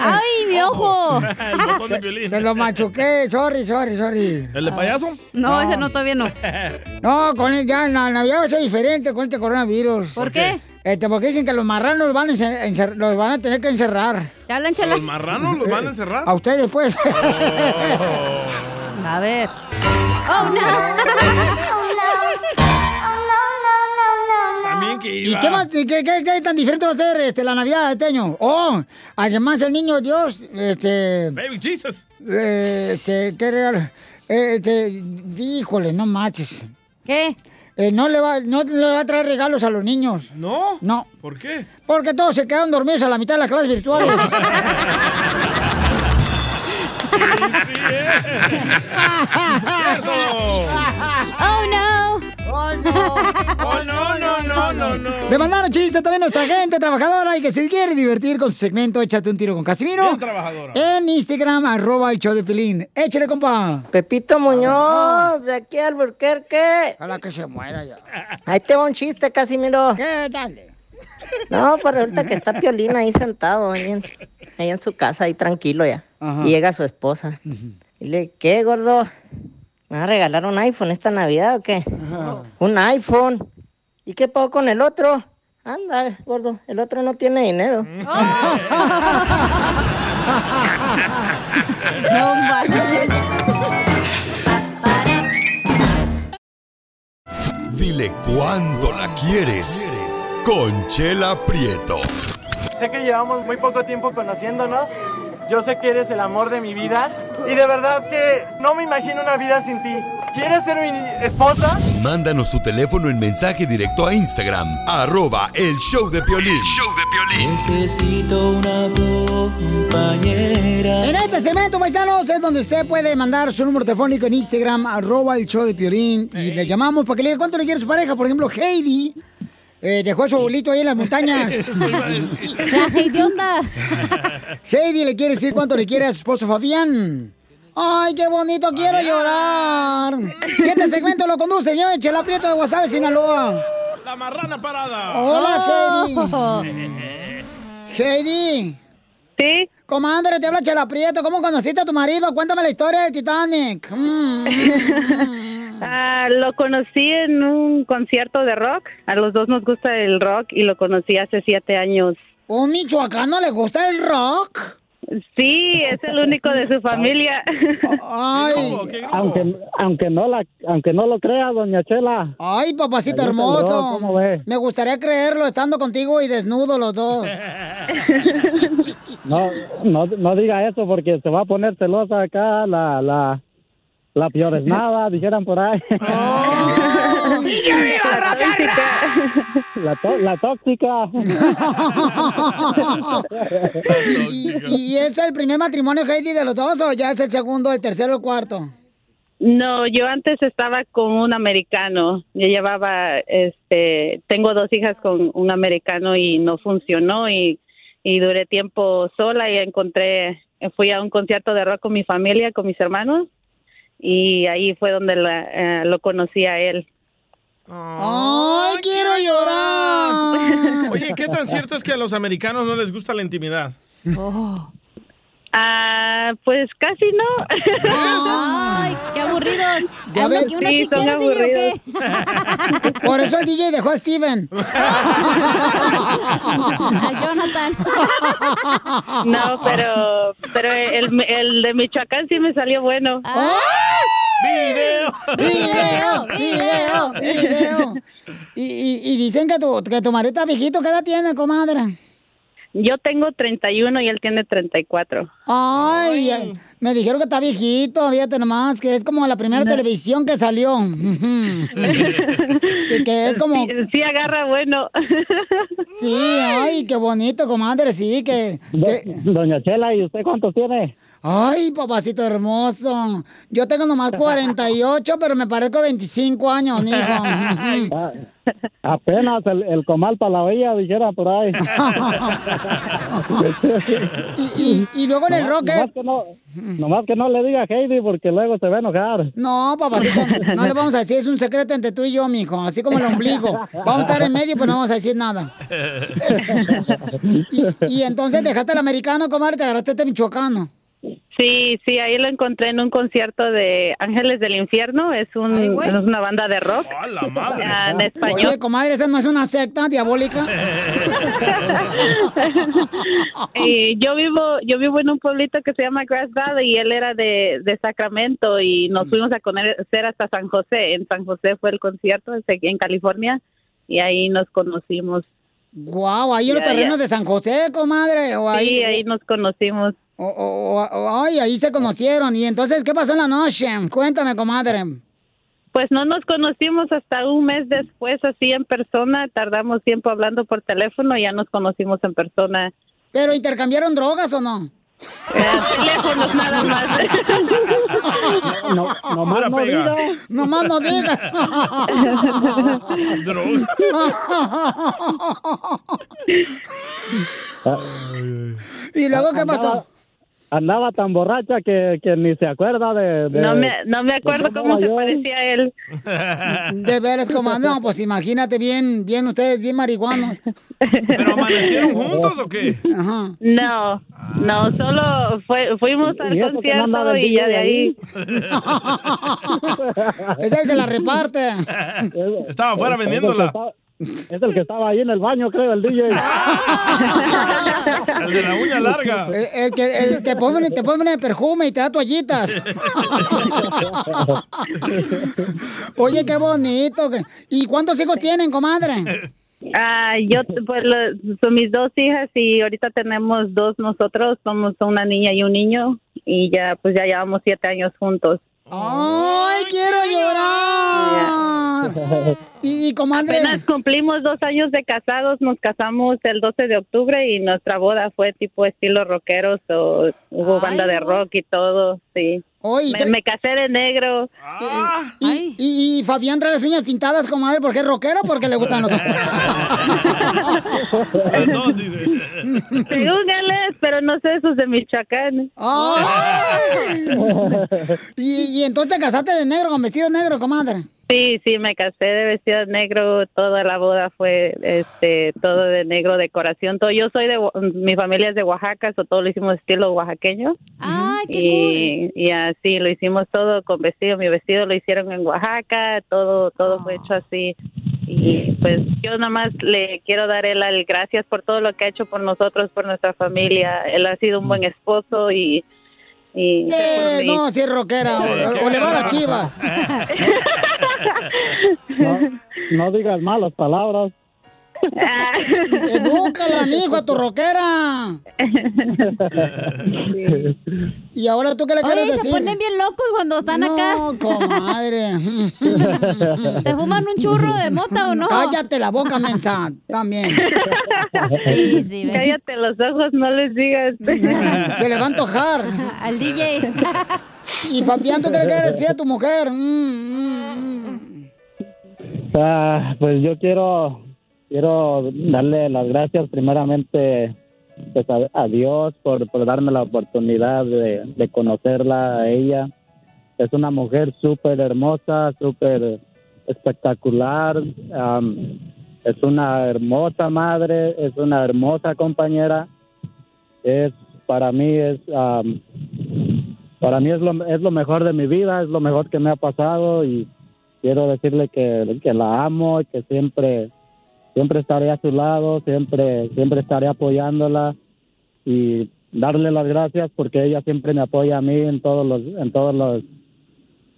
Speaker 3: ¡Ay, mi ojo!
Speaker 2: El botón de violín.
Speaker 1: Te lo machuqué, sorry, sorry, sorry.
Speaker 2: ¿El de payaso?
Speaker 3: No, ese no, todavía no. (laughs)
Speaker 1: No, con él ya, la Navidad va a ser diferente con este coronavirus.
Speaker 3: ¿Por qué?
Speaker 1: Este, porque dicen que los marranos los van a, encer- encer- los van a tener que encerrar.
Speaker 3: ¿Te hablan, chala?
Speaker 2: ¿Los marranos los van a encerrar?
Speaker 1: A ustedes, pues. (laughs)
Speaker 3: A ver. ¡Oh,
Speaker 2: También (laughs)
Speaker 1: ¿Y qué más, qué, qué- qué tan diferente va a ser este, la Navidad este año? Oh, además el niño Dios, este...
Speaker 2: Baby Jesus.
Speaker 1: eh, este, ¿qué regalo? Eh, Este, híjole, no manches.
Speaker 3: ¿Qué?
Speaker 1: Eh, no, le va, no le va a traer regalos a los niños.
Speaker 2: ¿No?
Speaker 1: No,
Speaker 2: ¿Por qué?
Speaker 1: porque todos se quedaron dormidos a la mitad de las clases virtuales. (laughs)
Speaker 3: ¡Oh, no! (laughs)
Speaker 1: ¡Oh, no!
Speaker 2: ¡Oh, no, no, no, no, no!
Speaker 1: Le mandaron chistes también a nuestra gente trabajadora y que se quiere divertir con su segmento Échate un tiro con Casimiro.
Speaker 2: Bien trabajadora.
Speaker 1: En Instagram, arroba el show de Pelín. Échale, compa.
Speaker 21: Pepito Muñoz, de aquí al Burquerque.
Speaker 1: Ojalá que se muera ya.
Speaker 21: Ahí te va un chiste, Casimiro.
Speaker 1: ¿Qué? Dale.
Speaker 21: No, pues resulta que está Piolín ahí sentado, ahí en, ahí en su casa, ahí tranquilo ya.
Speaker 1: Ajá.
Speaker 21: Y llega su esposa. Y le ¿qué, gordo? ¿Me vas a regalar un iPhone esta Navidad o qué? Un iPhone. ¿Y qué pago con el otro? Anda, gordo, el otro no tiene dinero. (laughs)
Speaker 3: No manches.
Speaker 5: Dile cuándo la quieres. Conchela Prieto.
Speaker 9: Sé que llevamos muy poco tiempo conociéndonos. Yo sé que eres el amor de mi vida. Y de verdad que no me imagino una vida sin ti. ¿Quieres ser mi esposa?
Speaker 5: Mándanos tu teléfono en mensaje directo a Instagram, arroba el show de Piolín.
Speaker 8: Necesito una compañera.
Speaker 1: En este segmento, paisanos, es donde usted puede mandar su número telefónico en Instagram, arroba el show de Piolín, y le llamamos para que le diga cuánto le quiere su pareja. Por ejemplo, Heidi eh, dejó a su abuelito ahí en las montañas.
Speaker 3: La (laughs) Heidi onda. (laughs)
Speaker 1: Heidi le quiere decir cuánto le quiere a su esposo Fabián. ¡Ay, qué bonito! ¡Quiero llorar! Y este segmento lo conduce, señor Chela Prieto de Guasave, Sinaloa.
Speaker 2: La marrana parada.
Speaker 1: Hola, Heidi. (laughs) Heidi.
Speaker 11: Sí.
Speaker 1: Comadre, te habla Chela Prieto. ¿Cómo conociste a tu marido? Cuéntame la historia del Titanic. Mm.
Speaker 11: Ah, lo conocí en un concierto de rock. A los dos nos gusta el rock y lo conocí hace siete años.
Speaker 1: ¿Un michoacano le gusta el rock?
Speaker 11: Sí, es el único de su familia.
Speaker 1: Ay.
Speaker 22: Aunque, aunque, no la, aunque no lo crea, doña Chela.
Speaker 1: Ay, papacito
Speaker 22: Ahí
Speaker 1: hermoso.
Speaker 22: ¿cómo ve?
Speaker 1: Me gustaría creerlo estando contigo y desnudo los dos. (laughs)
Speaker 22: No, no, no diga eso porque se va a poner celosa acá la, la, la nada, dijeran por ahí. (laughs) La, tó- la tóxica. (laughs)
Speaker 1: ¿Y, y es el primer matrimonio, Heidi, de los dos o ya es el segundo, el tercero, el cuarto?
Speaker 11: No, yo antes estaba con un americano. Yo llevaba, este, tengo dos hijas con un americano y no funcionó y, y duré tiempo sola y encontré, fui a un concierto de rock con mi familia, con mis hermanos y ahí fue donde la- eh, lo conocí a él.
Speaker 1: ¡Ay, quiero llorar! (laughs)
Speaker 2: Oye, ¿qué tan cierto es que a los americanos no les gusta la intimidad?
Speaker 11: Ah, pues casi no. (laughs)
Speaker 3: Ay, qué aburrido.
Speaker 1: Ya ves.
Speaker 3: que uno
Speaker 11: Sí,
Speaker 3: sí quiere, ¿o qué? (laughs)
Speaker 1: Por eso el DJ dejó a Steven. (laughs)
Speaker 3: A Jonathan.
Speaker 11: No, pero, pero el, el de Michoacán sí me salió bueno.
Speaker 2: ¡Video!
Speaker 1: ¡Video! ¡Video! ¡Video! Y, y, y dicen que tu, que tu marido está viejito. ¿Qué edad tiene, comadre?
Speaker 11: Yo tengo 31 y él tiene 34.
Speaker 1: Ay, ay, me dijeron que está viejito, fíjate nomás, que es como la primera televisión que salió. (laughs) y que es como...
Speaker 11: Sí, sí agarra bueno.
Speaker 1: Sí, ay, qué bonito, comadre, sí, que... que-
Speaker 22: Doña Chela, ¿y usted cuántos tiene?
Speaker 1: Ay, papacito hermoso. Yo tengo nomás 48, pero me parezco 25 años, mijo.
Speaker 22: Ah, (laughs) apenas el, el comal para la olla, dijera por ahí. (laughs)
Speaker 1: y, y- y luego en el rock...
Speaker 22: Nomás que, no, nomás que no le diga a Heidi porque luego se va a enojar.
Speaker 1: No, papacito, no le vamos a decir, es un secreto entre tú y yo, mijo, así como el ombligo. Vamos a estar en medio, pero no vamos a decir nada. (laughs) Y entonces dejaste al americano, comadre, te agarraste este michoacano.
Speaker 11: Sí, sí, ahí lo encontré en un concierto de Ángeles del Infierno. Es, un,
Speaker 1: Ay, güey.
Speaker 11: es una banda de rock. Ah, en español.
Speaker 1: Oye, comadre, ¿esa no es una secta diabólica? (laughs)
Speaker 11: Y yo vivo, yo vivo en un pueblito que se llama Grass Valley y él era de, de Sacramento y nos fuimos a conocer hasta San José. En San José fue el concierto en California y ahí nos conocimos.
Speaker 1: Guau, ahí en los terrenos
Speaker 11: ya.
Speaker 1: de San José, comadre. O ahí,
Speaker 11: Sí, ahí nos conocimos.
Speaker 1: O, o- o- ay, ahí se conocieron. Y entonces, ¿qué pasó en la noche? Cuéntame, comadre.
Speaker 11: Pues no nos conocimos hasta un mes después, así en persona. Tardamos tiempo hablando por teléfono y ya nos conocimos en persona.
Speaker 1: ¿Pero intercambiaron drogas o no?
Speaker 11: Teléfonos nada más.
Speaker 22: No, nomás
Speaker 2: Pura
Speaker 22: no
Speaker 2: pega.
Speaker 22: diga.
Speaker 1: Nomás no digas. (laughs) ¿Y luego qué pasó?
Speaker 22: Andaba, tan borracha que, que ni se acuerda de... de-
Speaker 11: No me, no me acuerdo cómo se parecía a él. (laughs)
Speaker 1: De veras, comadre. No, pues imagínate bien, bien ustedes, bien marihuanos.
Speaker 2: ¿Pero amanecieron (laughs) juntos o qué?
Speaker 1: Ajá.
Speaker 11: No, no, solo fue, fuimos al concierto y ya de ahí. (laughs)
Speaker 1: Es el que la reparte.
Speaker 2: Estaba afuera vendiéndola.
Speaker 22: Es el que estaba ahí en el baño, creo, el DJ. (laughs)
Speaker 2: El de la uña larga.
Speaker 1: El, el que, el que pone, te pone perfume y te da toallitas. (laughs) Oye, qué bonito. ¿Y cuántos hijos tienen, comadre?
Speaker 11: Ah, yo, pues, lo- son mis dos hijas y ahorita tenemos dos nosotros, somos una niña y un niño y ya, pues ya llevamos siete años juntos.
Speaker 1: ¡Ay, quiero llorar! (laughs) Y, y, comadre.
Speaker 11: Apenas cumplimos dos años de casados, nos casamos el 12 de octubre y nuestra boda fue tipo estilo rockeros, o hubo banda de rock y todo, sí.
Speaker 1: Oye,
Speaker 11: me, me casé de negro.
Speaker 1: Y, y, y Fabián trae las uñas pintadas, comadre, ¿porque es rockero o porque le gustan los...
Speaker 11: Según él es, pero no sé, esos de Michoacán.
Speaker 1: ¡Ay! (laughs) ¿Y, y entonces te casaste de negro con vestido negro, comadre?
Speaker 11: Sí, sí, me casé de vestido negro, toda la boda fue este todo de negro, decoración, todo. Yo soy de, mi familia es de Oaxaca, so todo lo hicimos estilo oaxaqueño.
Speaker 3: ¡Ay, qué
Speaker 11: y, y así lo hicimos todo con vestido, mi vestido lo hicieron en Oaxaca, todo todo fue hecho así. Y pues yo nada más le quiero dar él el gracias por todo lo que ha hecho por nosotros, por nuestra familia. Él ha sido un buen esposo y y
Speaker 1: Eh, no, si es rockera, o, o le va a las chivas.
Speaker 22: No, no digas malas palabras. (laughs)
Speaker 1: Edúcala, mijo, a tu rockera. (laughs) Y ahora tú qué le quieres
Speaker 3: Oye,
Speaker 1: decir?
Speaker 3: se ponen bien locos cuando están acá.
Speaker 1: No, comadre. (laughs)
Speaker 3: ¿Se fuman un churro de mota o no?
Speaker 1: Cállate la boca, mensa, también.
Speaker 3: Sí, sí, ves.
Speaker 11: Cállate los ojos, no les digas.
Speaker 1: Se le va a antojar.
Speaker 3: Al DJ.
Speaker 1: Y Fabián, ¿tú qué le quieres decir a tu mujer? Mm,
Speaker 22: Ah, pues yo quiero quiero darle las gracias primeramente pues, a, Dios por, por darme la oportunidad de, de conocerla a ella. Es una mujer súper hermosa, súper espectacular. am, es una hermosa madre, es una hermosa compañera. Es para mí es am, para mí es lo, es lo mejor de mi vida, es lo mejor que me ha pasado y quiero decirle que, que la amo y que siempre siempre estaré a su lado, siempre siempre estaré apoyándola y darle las gracias porque ella siempre me apoya a mí en todos los en todos los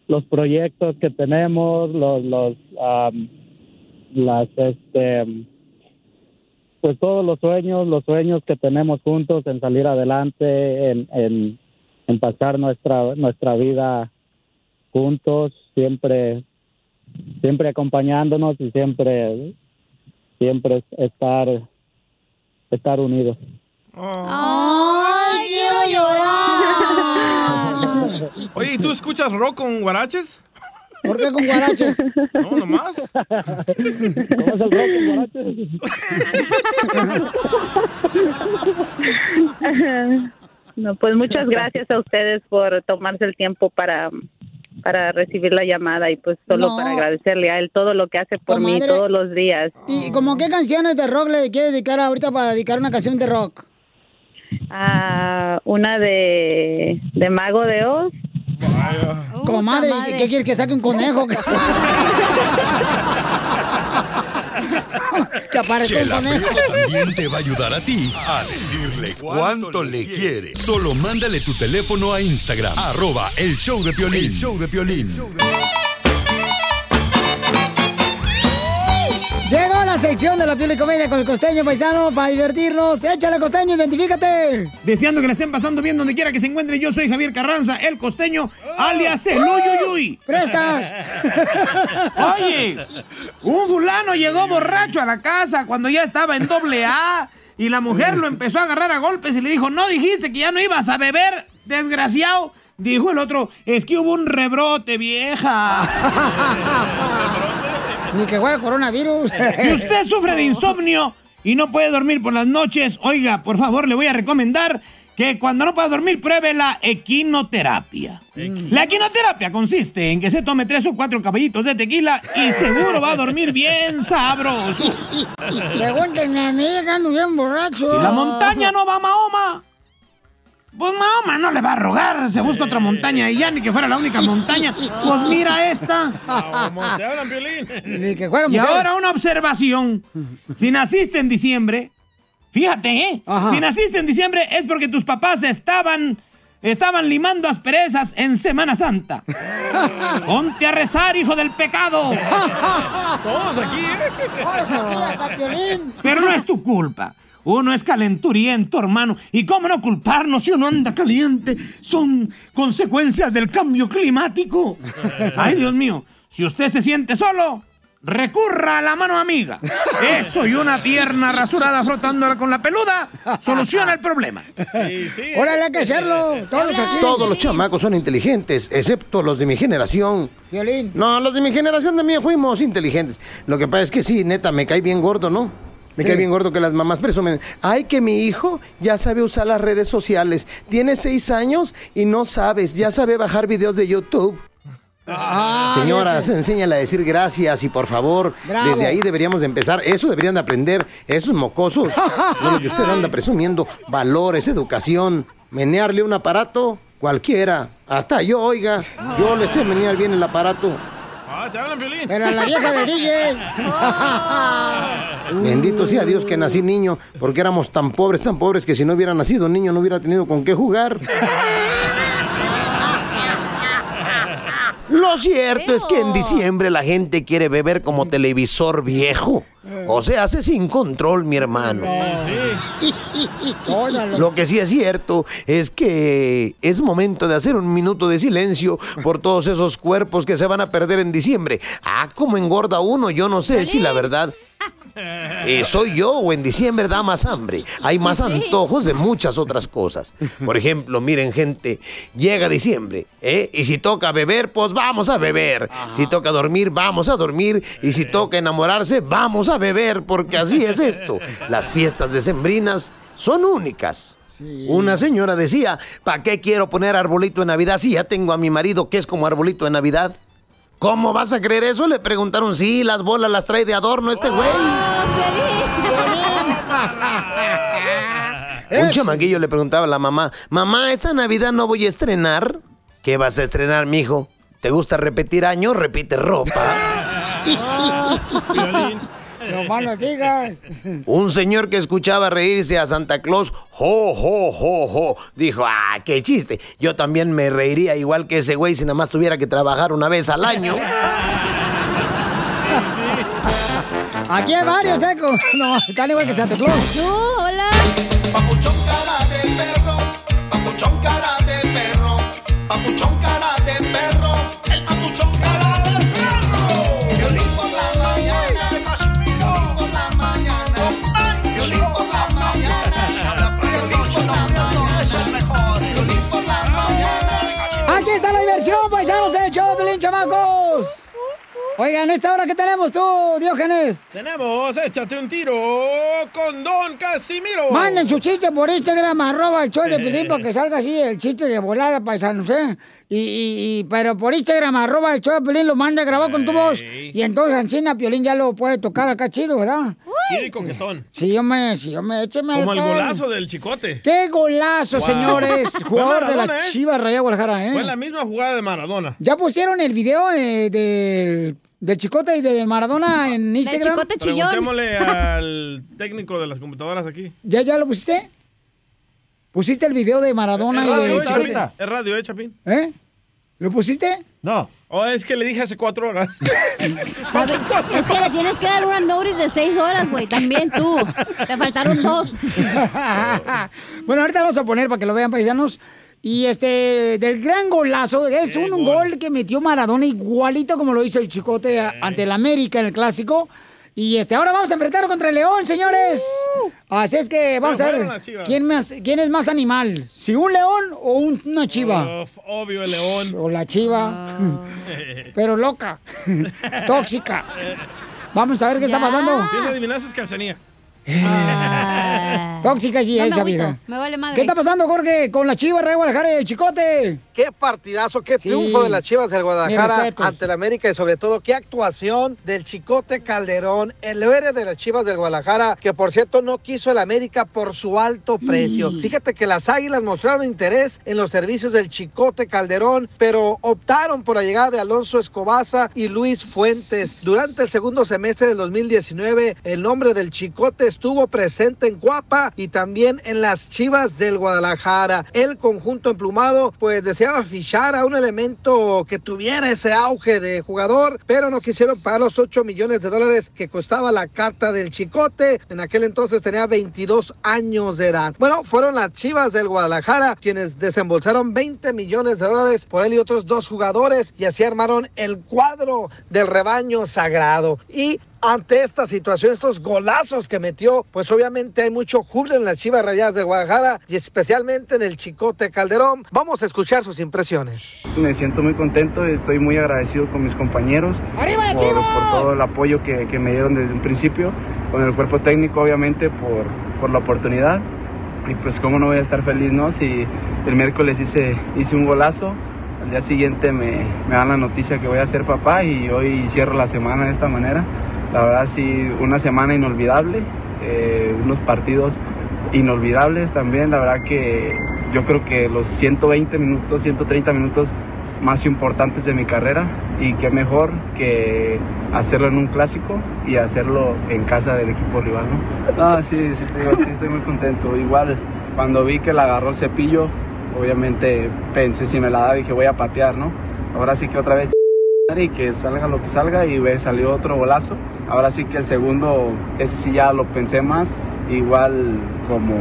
Speaker 22: los proyectos que tenemos, los los am, las este pues todos los sueños, los sueños que tenemos juntos en salir adelante, en, en, en pasar nuestra nuestra vida juntos, siempre siempre acompañándonos y siempre siempre estar estar unidos.
Speaker 3: ¡Ay, quiero llorar! (laughs)
Speaker 2: Oye, ¿y tú escuchas rock con guaraches?
Speaker 1: ¿Por qué con guaraches?
Speaker 2: No, nomás.
Speaker 22: ¿Cómo es el rock con guaraches? (laughs)
Speaker 11: No, pues muchas gracias a ustedes por tomarse el tiempo para para recibir la llamada y pues solo
Speaker 1: No.
Speaker 11: para agradecerle a él todo lo que hace por mí
Speaker 1: Comadre.
Speaker 11: todos los días.
Speaker 1: ¿Y como qué canciones de rock le quieres dedicar ahorita para dedicar una canción de rock?
Speaker 11: Ah, una de, de Mago de Oz.
Speaker 1: comadre, ¿qué- ¿qué quieres que saque un conejo? (laughs) (laughs) que aparezca un
Speaker 5: Chela también te va a ayudar a ti a decirle cuánto le quiere. Solo mándale tu teléfono a Instagram, arroba el show de Piolín. El show de Piolín.
Speaker 1: Llegó la sección de la piel y comedia con el costeño paisano para divertirnos. Échale costeño, identifícate.
Speaker 12: Deseando que la estén pasando bien donde quiera que se encuentre, yo soy Javier Carranza, el costeño, alias el Uyuyuy.
Speaker 1: ¡Prestas! (laughs)
Speaker 12: Oye, un fulano llegó borracho a la casa cuando ya estaba en doble A y la mujer lo empezó a agarrar a golpes y le dijo, no dijiste que ya no ibas a beber, desgraciado. Dijo el otro, es que hubo un rebrote, vieja. (laughs)
Speaker 1: Ni que fuera coronavirus.
Speaker 12: Si usted sufre de insomnio y no puede dormir por las noches, oiga, por favor, le voy a recomendar que cuando no pueda dormir, pruebe la equinoterapia. La equinoterapia consiste en que se tome tres o cuatro caballitos de tequila y seguro va a dormir bien sabroso. (laughs)
Speaker 1: Pregúntenme a mí, que ando bien borracho.
Speaker 12: Si la montaña no va a Mahoma, Pues Mahoma no le va a rogar, se busca otra montaña y ya ni que fuera la única montaña. Pues mira esta.
Speaker 1: Ni que fuera
Speaker 12: Y ahora una observación. Si naciste en diciembre, fíjate, ¿eh?
Speaker 1: Ajá.
Speaker 12: Si naciste en diciembre es porque tus papás estaban, estaban limando asperezas en Semana Santa. (laughs) Ponte a rezar, hijo del pecado.
Speaker 2: Todos aquí, ¿eh?
Speaker 12: Pero no es tu culpa. Uno es calenturiento, hermano. ¿Y cómo no culparnos si uno anda caliente? Son consecuencias del cambio climático. (laughs) Ay, Dios mío. Si usted se siente solo, recurra a la mano amiga. Eso y una pierna rasurada frotándola con la peluda soluciona el problema.
Speaker 1: Órale, hay que hacerlo. Todos aquí.
Speaker 23: Todos los chamacos son inteligentes, excepto los de mi generación.
Speaker 1: Violín.
Speaker 23: No, los de mi generación también fuimos inteligentes. Lo que pasa es que sí, neta, me cae bien gordo, ¿no? Me cae bien gordo que las mamás presumen. Ay, que mi hijo ya sabe usar las redes sociales. Tiene seis años y no sabes, ya sabe bajar videos de YouTube. Señoras, enséñale a decir gracias y por favor,
Speaker 1: Bravo.
Speaker 23: desde ahí deberíamos de empezar. Eso deberían de aprender esos mocosos. (laughs) No lo que usted anda presumiendo. Valores, educación. Menearle un aparato, cualquiera. Hasta yo, oiga, yo le sé menear bien el aparato.
Speaker 2: Ah, te hablan, Piolín.
Speaker 1: Pero a la vieja del DJ. (laughs)
Speaker 23: Bendito sea Dios que nací niño, porque éramos tan pobres, tan pobres que si no hubiera nacido niño no hubiera tenido con qué jugar. (laughs) Lo cierto es que en diciembre la gente quiere beber como televisor viejo. O sea, hace sin control, mi hermano. Lo que sí es cierto es que es momento de hacer un minuto de silencio por todos esos cuerpos que se van a perder en diciembre. Ah, como engorda uno, yo no sé si la verdad eh, soy yo o en diciembre da más hambre. Hay más antojos de muchas otras cosas. Por ejemplo, miren gente, llega diciembre, ¿eh? Y si toca beber, pues vamos a beber. Si toca dormir, vamos a dormir. Y si toca enamorarse, vamos a beber, porque así es esto. Las fiestas decembrinas son únicas. Una señora decía, ¿para qué quiero poner arbolito de Navidad si ya tengo a mi marido que es como arbolito de Navidad? ¿Cómo vas a creer eso? Le preguntaron, sí, las bolas las trae de adorno este güey. Un chamaquillo le preguntaba a la mamá, mamá, esta Navidad no voy a estrenar. ¿Qué vas a estrenar, mijo? ¿Te gusta repetir años? Repite ropa. (laughs)
Speaker 1: No más no digas.
Speaker 23: Un señor que escuchaba reírse a Santa Claus, jo, jo, jo, jo, dijo, ah, qué chiste. Yo también me reiría igual que ese güey si nada más tuviera que trabajar una vez al año. (laughs)
Speaker 1: Aquí hay varios, ¿eh? Como- No, están igual que Santa Claus.
Speaker 3: Tú, hola.
Speaker 20: Papuchón cara de perro, papuchón cara de perro, papuchón cara de perro, el papuchón cara
Speaker 1: Oigan, ¿esta hora qué tenemos tú, Diógenes?
Speaker 2: Tenemos, échate un tiro con Don Casimiro.
Speaker 1: Manden su chiste por Instagram, arroba el show de Pelín, para que salga así el chiste de volada, paisanos, ¿eh? Y, y- y- pero por Instagram, arroba el show de Pelín, lo manda a grabar con tu voz. Y entonces, Ancina, Piolín ya lo puede tocar acá chido, ¿verdad?
Speaker 2: Sí, coquetón.
Speaker 1: Sí, yo me, sí, yo me, écheme
Speaker 2: Como el golazo del chicote.
Speaker 1: ¡Qué golazo,
Speaker 2: Wow.
Speaker 1: señores! (laughs) Jugador de la
Speaker 2: ¿eh?
Speaker 1: Chivas Raya Guadalajara, ¿eh?
Speaker 2: Fue la misma jugada de Maradona.
Speaker 1: ¿Ya pusieron el video eh, del, del Chicote y de Maradona en Instagram?
Speaker 2: Preguntémosle (laughs) al técnico de las computadoras aquí.
Speaker 1: ¿Ya, ya lo pusiste? ¿Pusiste el video de Maradona
Speaker 2: Es
Speaker 1: y
Speaker 2: radio,
Speaker 1: de
Speaker 2: eh, Chapín.
Speaker 1: Chicote?
Speaker 2: Es radio, ¿eh, Chapín?
Speaker 1: ¿Eh? ¿Lo pusiste?
Speaker 2: No. Oh, es que le dije hace cuatro horas. (laughs)
Speaker 3: ¿Sabe? Es que le tienes que dar una notice de seis horas, güey. También tú. Te faltaron dos. (laughs)
Speaker 1: bueno, ahorita vamos a poner para que lo vean, paisanos. Y este, del gran golazo, es un gol. que metió Maradona igualito como lo hizo el Chicote ante el América en el Clásico. Y este, ahora vamos a enfrentar contra el León, señores. Así es que vamos a ver quién, más, quién es más animal, si un león o un- una chiva.
Speaker 2: Uf, obvio, el león.
Speaker 1: O la chiva, (laughs) pero loca, (laughs) tóxica. (laughs) Vamos a ver qué está pasando.
Speaker 2: Adivinar Cachanía.
Speaker 1: Ah. Tóxica sí
Speaker 3: No me agüito,
Speaker 1: vieja.
Speaker 3: me vale madre.
Speaker 1: ¿Qué está pasando, Jorge, con la Chivas de Guadalajara y el Chicote?
Speaker 6: Qué partidazo, qué
Speaker 1: Sí.
Speaker 6: triunfo de las Chivas del Guadalajara ante el América y sobre todo qué actuación del Chicote Calderón, el héroe de las Chivas del Guadalajara, que por cierto no quiso el América por su alto precio. Fíjate que las Águilas mostraron interés en los servicios del Chicote Calderón, pero optaron por la llegada de Alonso Escobaza y Luis Fuentes. Durante el segundo semestre del 2019, el nombre del Chicote estuvo presente en Cuapa y también en las Chivas del Guadalajara. El conjunto emplumado pues deseaba fichar a un elemento que tuviera ese auge de jugador, pero no quisieron pagar los 8 millones de dólares que costaba la carta del Chicote. En aquel entonces tenía 22 años de edad. Bueno, fueron las Chivas del Guadalajara quienes desembolsaron 20 millones de dólares por él y otros dos jugadores y así armaron el cuadro del rebaño sagrado. Y ante esta situación, estos golazos que metió, pues obviamente hay mucho júbilo en las Chivas Rayadas del Guadalajara y especialmente en el Chicote Calderón. Vamos a escuchar sus impresiones.
Speaker 13: Me siento muy contento y estoy muy agradecido con mis compañeros
Speaker 1: ¡Arriba las
Speaker 13: por,
Speaker 1: Chivas!
Speaker 13: por todo el apoyo que, que me dieron desde un principio, con el cuerpo técnico obviamente por, por la oportunidad. Y pues cómo no voy a estar feliz, ¿no? Si el miércoles hice, hice un golazo, al día siguiente me, me dan la noticia que voy a ser papá y hoy cierro la semana de esta manera. La verdad sí, una semana inolvidable, eh, unos partidos inolvidables también. La verdad que yo creo que los 120 minutos, 130 minutos más importantes de mi carrera y qué mejor que hacerlo en un clásico y hacerlo en casa del equipo rival, ¿no? No, sí, sí, te digo, estoy, estoy muy contento. Igual cuando vi que la agarró el cepillo, obviamente pensé si me la da dije voy a patear, ¿no? Ahora sí que otra vez y que salga lo que salga y ve, salió otro golazo. Ahora sí que el segundo, ese sí ya lo pensé más, igual como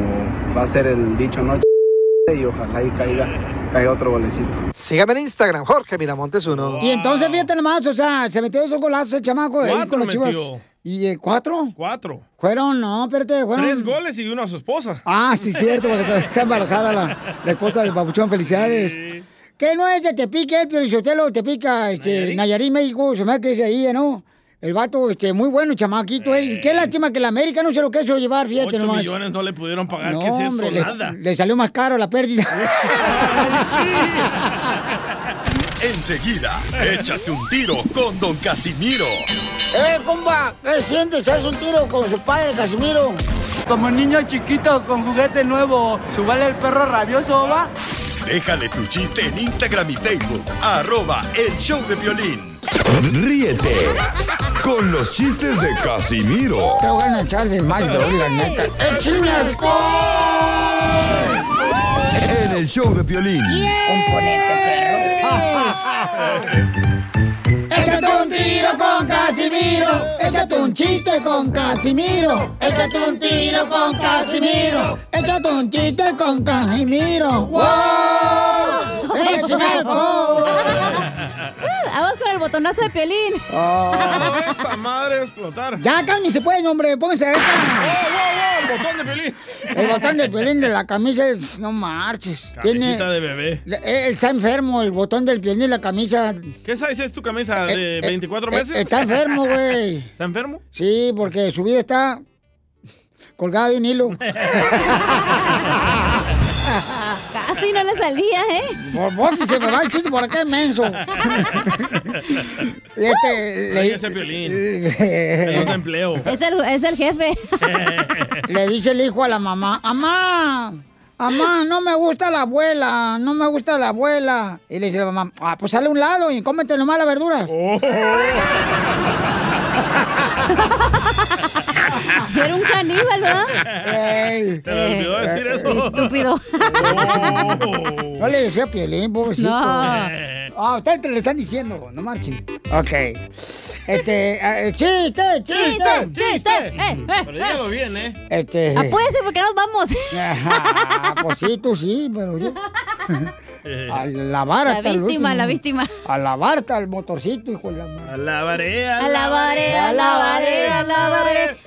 Speaker 13: va a ser el dicho, ¿no? (laughs) Y ojalá y caiga, caiga otro golecito.
Speaker 6: Sígame en Instagram, Jorge Miramontes uno.
Speaker 1: Y entonces, fíjate nomás, o sea, se metió esos golazos el chamaco ahí
Speaker 2: Cuatro
Speaker 1: con los chivas.
Speaker 2: metió.
Speaker 1: ¿Y eh, cuatro?
Speaker 2: Cuatro.
Speaker 1: Fueron, no, espérate, fueron.
Speaker 2: Tres goles y uno a su esposa.
Speaker 1: Ah, sí, cierto, porque está, está (laughs) embarazada la, la esposa de Papuchón. Felicidades. ¿Qué no es de Tepique, el Piorichotelo, te pica, este, Nayarit, México, se me hace que es ahí, ¿no? El vato, este, muy bueno, chamaquito, ¿eh? Y qué lástima que la América no se lo quiso llevar, fíjate
Speaker 2: Ocho
Speaker 1: nomás.
Speaker 2: millones no le pudieron pagar.
Speaker 1: No,
Speaker 2: ¿Qué es eso?
Speaker 1: hombre, le,
Speaker 2: Nada.
Speaker 1: le salió más caro la pérdida. (laughs)
Speaker 5: Enseguida, échate un tiro con Don Casimiro.
Speaker 1: ¡Eh, compa! ¿Qué sientes? ¿Haz un tiro con su padre, Casimiro?
Speaker 7: Como niño chiquito con juguete nuevo, ¿subale el perro rabioso, va?
Speaker 5: Déjale tu chiste en Instagram y Facebook, arroba el show de violín. Ríete con los chistes de Casimiro
Speaker 1: Te voy a echar de mal, la neta. ¡Échame alcohol!
Speaker 5: en el show de violín.
Speaker 1: Componente, perro. (laughs) (laughs) Échate un tiro con Casimiro. Échate un chiste con Casimiro. Échate un tiro con Casimiro. Échate un chiste con Casimiro. ¡Wow! ¡Échame!
Speaker 3: Vamos con el botonazo de Piolín.
Speaker 2: Oh, esa madre va a explotar.
Speaker 1: Ya cálmese pues, hombre, póngase
Speaker 2: ¡Oh,
Speaker 1: acá.
Speaker 2: Wow! ¡Botón de violín!
Speaker 1: El botón del violín de la camisa es, no marches.
Speaker 2: Camisita de bebé.
Speaker 1: Le- eh, está enfermo el botón del violín de la camisa.
Speaker 2: ¿Qué size es tu camisa? ¿De
Speaker 1: Eh,
Speaker 2: 24
Speaker 1: eh,
Speaker 2: meses?
Speaker 1: está enfermo, güey.
Speaker 2: ¿Está enfermo?
Speaker 1: Sí, porque su vida está colgada de un hilo. (laughs)
Speaker 3: Casi no le salía, ¿eh?
Speaker 1: Por vos que se me va el chiste por acá, menso. (laughs) Este,
Speaker 2: Ahí es el violín. (laughs) Es de empleo.
Speaker 3: Es el, es el jefe. (laughs)
Speaker 1: Le dice el hijo a la mamá, mamá, mamá, no me gusta la abuela, no me gusta la abuela. Y le dice la mamá, ah, pues sale a un lado y cómete nomás las verduras. (laughs)
Speaker 3: Era un caníbal, ¿verdad?
Speaker 1: Ey.
Speaker 2: Se me olvidó decir
Speaker 3: Eh,
Speaker 2: eso.
Speaker 3: Estúpido. (laughs)
Speaker 1: No le decía Pielín, pobrecito.
Speaker 3: No.
Speaker 1: Ah, ustedes te le están diciendo, no marchen. Ok. Este, eh, chiste, chiste,
Speaker 3: Chiste, chiste. Eh, eh,
Speaker 2: Pero dígalo bien, ¿eh?
Speaker 1: Este.
Speaker 3: Apúrese porque nos vamos.
Speaker 1: Ajá, pues sí, tú sí, pero yo. (laughs) A lavar
Speaker 3: La
Speaker 1: hasta el
Speaker 3: víctima,
Speaker 1: último.
Speaker 3: la víctima.
Speaker 1: A lavar hasta el motorcito, hijo de la madre.
Speaker 2: Alabaré,
Speaker 3: Alabaré, alabaré, alabaré,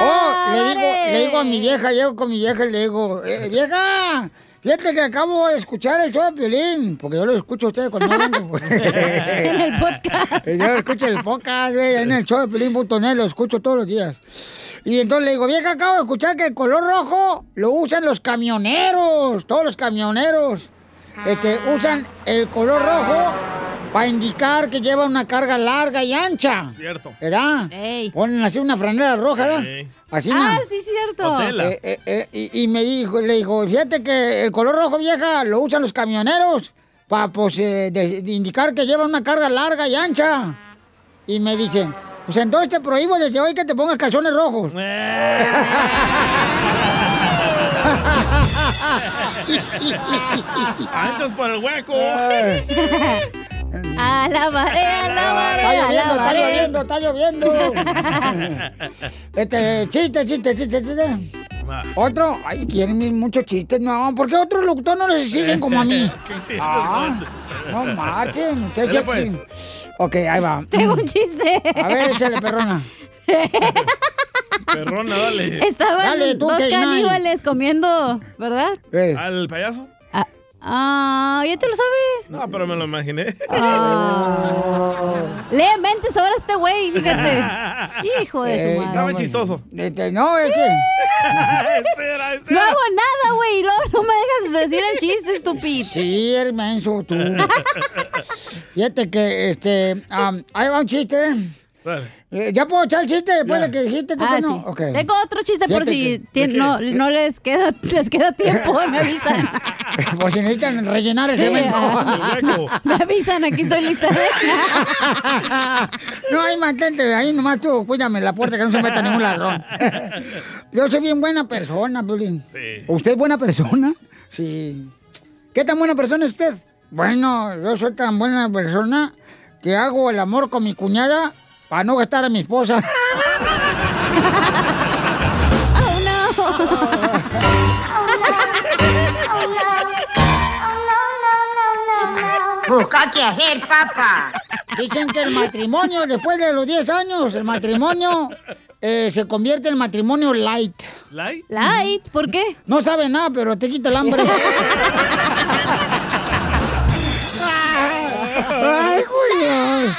Speaker 1: Oh, le digo, le digo a mi vieja, llego con mi vieja y le digo, eh, vieja, Fíjate que acabo de escuchar el show de Piolín, porque yo lo escucho a ustedes cuando no vengo. (laughs)
Speaker 3: En el podcast.
Speaker 1: Yo lo escucho en el podcast, güey, en el show de Piolín.net, lo escucho todos los días. Y entonces le digo, vieja, acabo de escuchar que el color rojo lo usan los camioneros, todos los camioneros. Este, usan el color rojo para indicar que lleva una carga larga y ancha.
Speaker 2: Cierto.
Speaker 1: ¿Verdad? Ponen así una franela roja, ¿verdad?
Speaker 2: Sí.
Speaker 1: Así
Speaker 3: Ah,
Speaker 1: ¿no?
Speaker 3: sí, cierto.
Speaker 1: Eh, eh, eh, y, y me dijo, le dijo, fíjate que el color rojo vieja lo usan los camioneros para pues, eh, de- de indicar que lleva una carga larga y ancha. Y me dice, pues entonces te prohíbo desde hoy que te pongas calzones rojos. (laughs) (laughs)
Speaker 2: Anchos por el hueco.
Speaker 3: A la marea, (laughs) a la
Speaker 1: Está
Speaker 3: marea, a la
Speaker 1: lloviendo, está lloviendo, está (laughs) lloviendo. Este, chiste, chiste, chiste, chiste. Otro, ay, quieren muchos chistes, no, ¿por qué otros locutores no les siguen como a mí?
Speaker 2: ¿Qué?
Speaker 1: Ah, no marchen, qué sexy.
Speaker 2: pues.
Speaker 1: Ok, ahí va.
Speaker 3: Tengo un chiste.
Speaker 1: A ver, échale, perrona.
Speaker 2: Perrona, dale.
Speaker 3: Estaban
Speaker 1: Dale, tú,
Speaker 3: dos caníbales comiendo, ¿verdad?
Speaker 2: ¿Al payaso?
Speaker 3: Ah, ¿ya te lo sabes?
Speaker 2: No, pero me lo imaginé.
Speaker 3: Ah. Lee mentes ahora este güey, fíjate. (laughs) Hijo de su
Speaker 1: Eh,
Speaker 3: madre.
Speaker 2: Estaba chistoso.
Speaker 1: Este, no. (laughs)
Speaker 2: Ese era,
Speaker 3: No hago nada, güey. No, no me dejas decir el chiste, estúpido.
Speaker 1: Sí, eres menso tú. (laughs) Fíjate que, este, ahí va un chiste.
Speaker 2: Dale.
Speaker 1: Eh, ¿Ya puedo echar el chiste después de que dijiste tú
Speaker 3: Ah,
Speaker 1: que no?
Speaker 3: sí.
Speaker 1: Ok.
Speaker 3: Tengo otro chiste por
Speaker 1: Fíjate
Speaker 3: si
Speaker 1: que-
Speaker 3: no, no les queda, (laughs) les queda tiempo, (laughs) me avisan. (laughs)
Speaker 1: Por si necesitan rellenar ese
Speaker 3: Sí,
Speaker 1: evento.
Speaker 3: ah. Me avisan, aquí estoy lista.
Speaker 1: no, ahí mantente, ahí nomás tú, cuídame la puerta que no se meta ningún ladrón. Yo soy bien buena persona, Piolín.
Speaker 2: Sí.
Speaker 1: ¿Usted es buena persona? Sí. ¿Qué tan buena persona es usted? Bueno, yo soy tan buena persona que hago el amor con mi cuñada para no gastar a mi esposa.
Speaker 21: Busca qué hacer, papá.
Speaker 1: Dicen que el matrimonio, después de los 10 años, el matrimonio eh, se convierte en matrimonio light.
Speaker 2: ¿Light?
Speaker 3: Light, ¿por qué?
Speaker 1: No sabe nada, pero te quita el hambre. (laughs) Ay, Julián.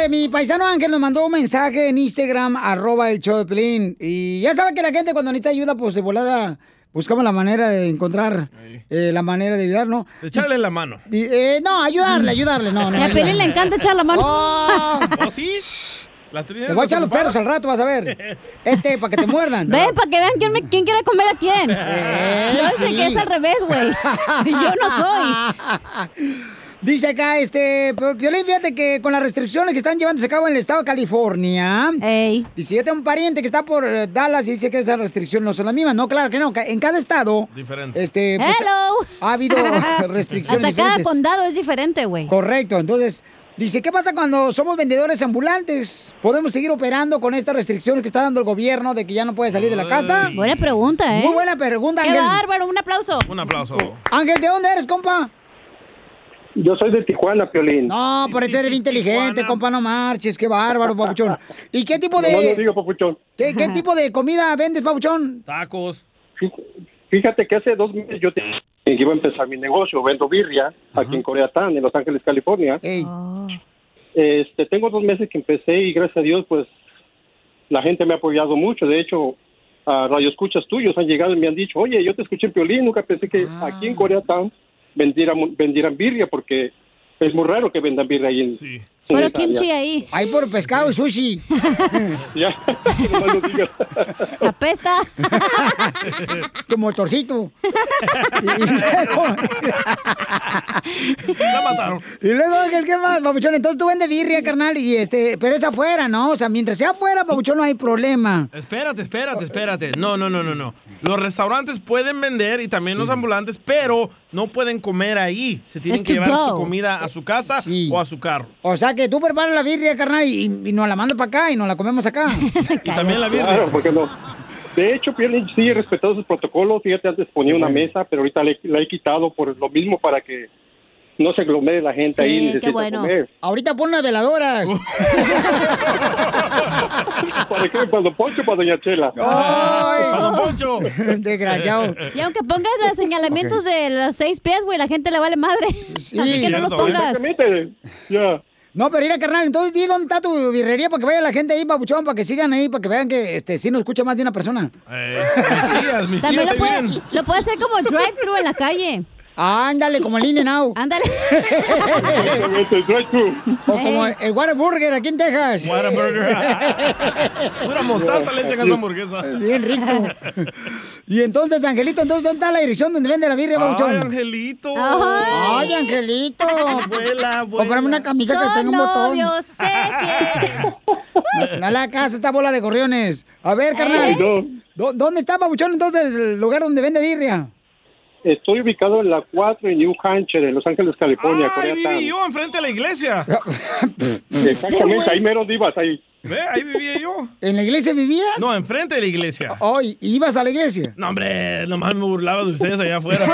Speaker 1: Que mi paisano Ángel nos mandó un mensaje en Instagram, arroba el show de Pelín. Y ya sabe que la gente cuando necesita ayuda, pues de volada buscamos la manera de encontrar eh, la manera de ayudar, ¿no?
Speaker 2: Echarle la mano.
Speaker 1: Eh, no, ayudarle, ayudarle, no, no.
Speaker 3: Y a. Pelín le encanta echar la mano.
Speaker 1: Oh,
Speaker 2: ¿Oh, sí?
Speaker 1: Te voy a echar los perros al rato, vas a ver. Este, para que te muerdan.
Speaker 3: Ven, para que vean quién, me- quién quiere comer a quién.
Speaker 1: Eh,
Speaker 3: Yo sé
Speaker 1: sí.
Speaker 3: que es al revés, güey. Yo no soy. (laughs)
Speaker 1: Dice acá, este, Piolín, fíjate que con las restricciones que están llevándose a cabo en el estado de California, dice, yo tengo un pariente que está por eh, Dallas y dice que esas restricciones no son las mismas. No, claro que no, en cada estado,
Speaker 2: Diferente.
Speaker 1: este, pues,
Speaker 3: Hello.
Speaker 1: ha habido (laughs) restricciones
Speaker 3: Hasta cada condado es diferente, güey.
Speaker 1: Correcto, entonces, dice, ¿qué pasa cuando somos vendedores ambulantes? ¿Podemos seguir operando con estas restricciones que está dando el gobierno de que ya no puede salir de la casa?
Speaker 3: Buena pregunta, ¿eh?
Speaker 1: Muy buena pregunta,
Speaker 3: Qué
Speaker 1: Ángel.
Speaker 3: bárbaro, un aplauso.
Speaker 2: Un aplauso.
Speaker 1: Ángel, ¿de dónde eres, compa?
Speaker 24: Yo soy de Tijuana, Piolín.
Speaker 1: No, por eso eres inteligente, compa, no marches, qué bárbaro, papuchón. ¿Y qué tipo
Speaker 24: No lo
Speaker 1: de
Speaker 24: digo, papuchón.
Speaker 1: qué, qué (laughs) tipo de comida vendes, papuchón?
Speaker 2: Tacos.
Speaker 24: Fíjate que hace dos meses yo te iba a empezar mi negocio, vendo birria aquí en Coreatán, en Los Ángeles, California. Este, tengo dos meses que empecé y gracias a Dios, pues la gente me ha apoyado mucho. De hecho, a radioescuchas tuyos han llegado y me han dicho, oye, yo te escuché en Piolín, nunca pensé que aquí en Coreatán vendieran, vendieran birria porque es muy raro que vendan birria ahí en, en
Speaker 3: Pero kimchi ahí.
Speaker 1: Hay por pescado y sushi. (laughs)
Speaker 24: Ya, (laughs) nomás lo digas. (laughs)
Speaker 3: Apesta.
Speaker 1: tu motorcito. y, y luego,
Speaker 2: La mataron.
Speaker 1: y luego, Ángel, ¿qué más, papuchón? Entonces tú vendes birria, carnal, y este, pero es afuera, ¿no? O sea, mientras sea afuera, papuchón, no hay problema.
Speaker 2: Espérate, espérate, espérate. No, no, no, no, no. Los restaurantes pueden vender y también los ambulantes, pero no pueden comer ahí. Se tienen
Speaker 1: Es
Speaker 2: que llevar
Speaker 1: go.
Speaker 2: su comida a su casa o a su carro.
Speaker 1: O sea, que tú preparas la birria, carnal, y, y nos la mandas para acá y nos la comemos acá. (laughs)
Speaker 2: Y también la birria.
Speaker 24: Claro, porque no. De hecho, Piolín sí he respetado sus protocolos. Fíjate, antes ponía una mesa, pero ahorita le- la he quitado por lo mismo para que no se aglomere la gente ahí. necesita comer.
Speaker 1: Ahorita pon una veladora.
Speaker 24: ¿Para qué? ¿Para Don Poncho o para Doña Chela?
Speaker 1: ¡Ay!
Speaker 2: ¡Para Don Poncho! (laughs)
Speaker 1: Desgraciado. (laughs)
Speaker 3: Y aunque pongas los señalamientos de los seis pies, güey, la gente le vale madre. Así que no los
Speaker 1: cierto,
Speaker 3: pongas.
Speaker 24: Ya.
Speaker 1: No, pero mira, carnal, entonces di dónde está tu birrería para que vaya la gente ahí, papuchón, para que sigan ahí, para que vean que este sí nos escucha más de una persona.
Speaker 2: Eh, mis tías, mis
Speaker 3: También
Speaker 2: tías
Speaker 3: lo
Speaker 2: ahí
Speaker 3: puede, lo puede hacer como drive-thru en la calle.
Speaker 1: Ándale, como el In Now.
Speaker 3: Ándale. (laughs)
Speaker 1: O como el Whataburger aquí en Texas.
Speaker 2: Whataburger. (laughs) Pura mostaza le echan a esa hamburguesa.
Speaker 1: Bien rico. Y entonces, Angelito, entonces, ¿dónde está la dirección donde vende la birria, papuchón?
Speaker 2: Ay, Angelito.
Speaker 1: Ay, Angelito.
Speaker 2: Abuela,
Speaker 1: Comprame una camisa que tenga un botón.
Speaker 3: novios, se quieren.
Speaker 1: No la (laughs) casa, esta bola de gorriones. A ver, carnal. ¿Dó- ¿Dónde está, papuchón, entonces, el lugar donde vende birria?
Speaker 24: Estoy ubicado en la 4 en New Hampshire, en Los Ángeles, California,
Speaker 2: Ay,
Speaker 24: Koreatown.
Speaker 2: viví yo enfrente de la iglesia. (laughs)
Speaker 24: Exactamente, ahí mero ibas, ahí.
Speaker 2: Ve, ahí vivía yo.
Speaker 1: ¿En la iglesia vivías?
Speaker 2: No, enfrente de la iglesia.
Speaker 1: Hoy, ¿ibas a la iglesia?
Speaker 2: No, hombre, nomás me burlaba de ustedes allá afuera.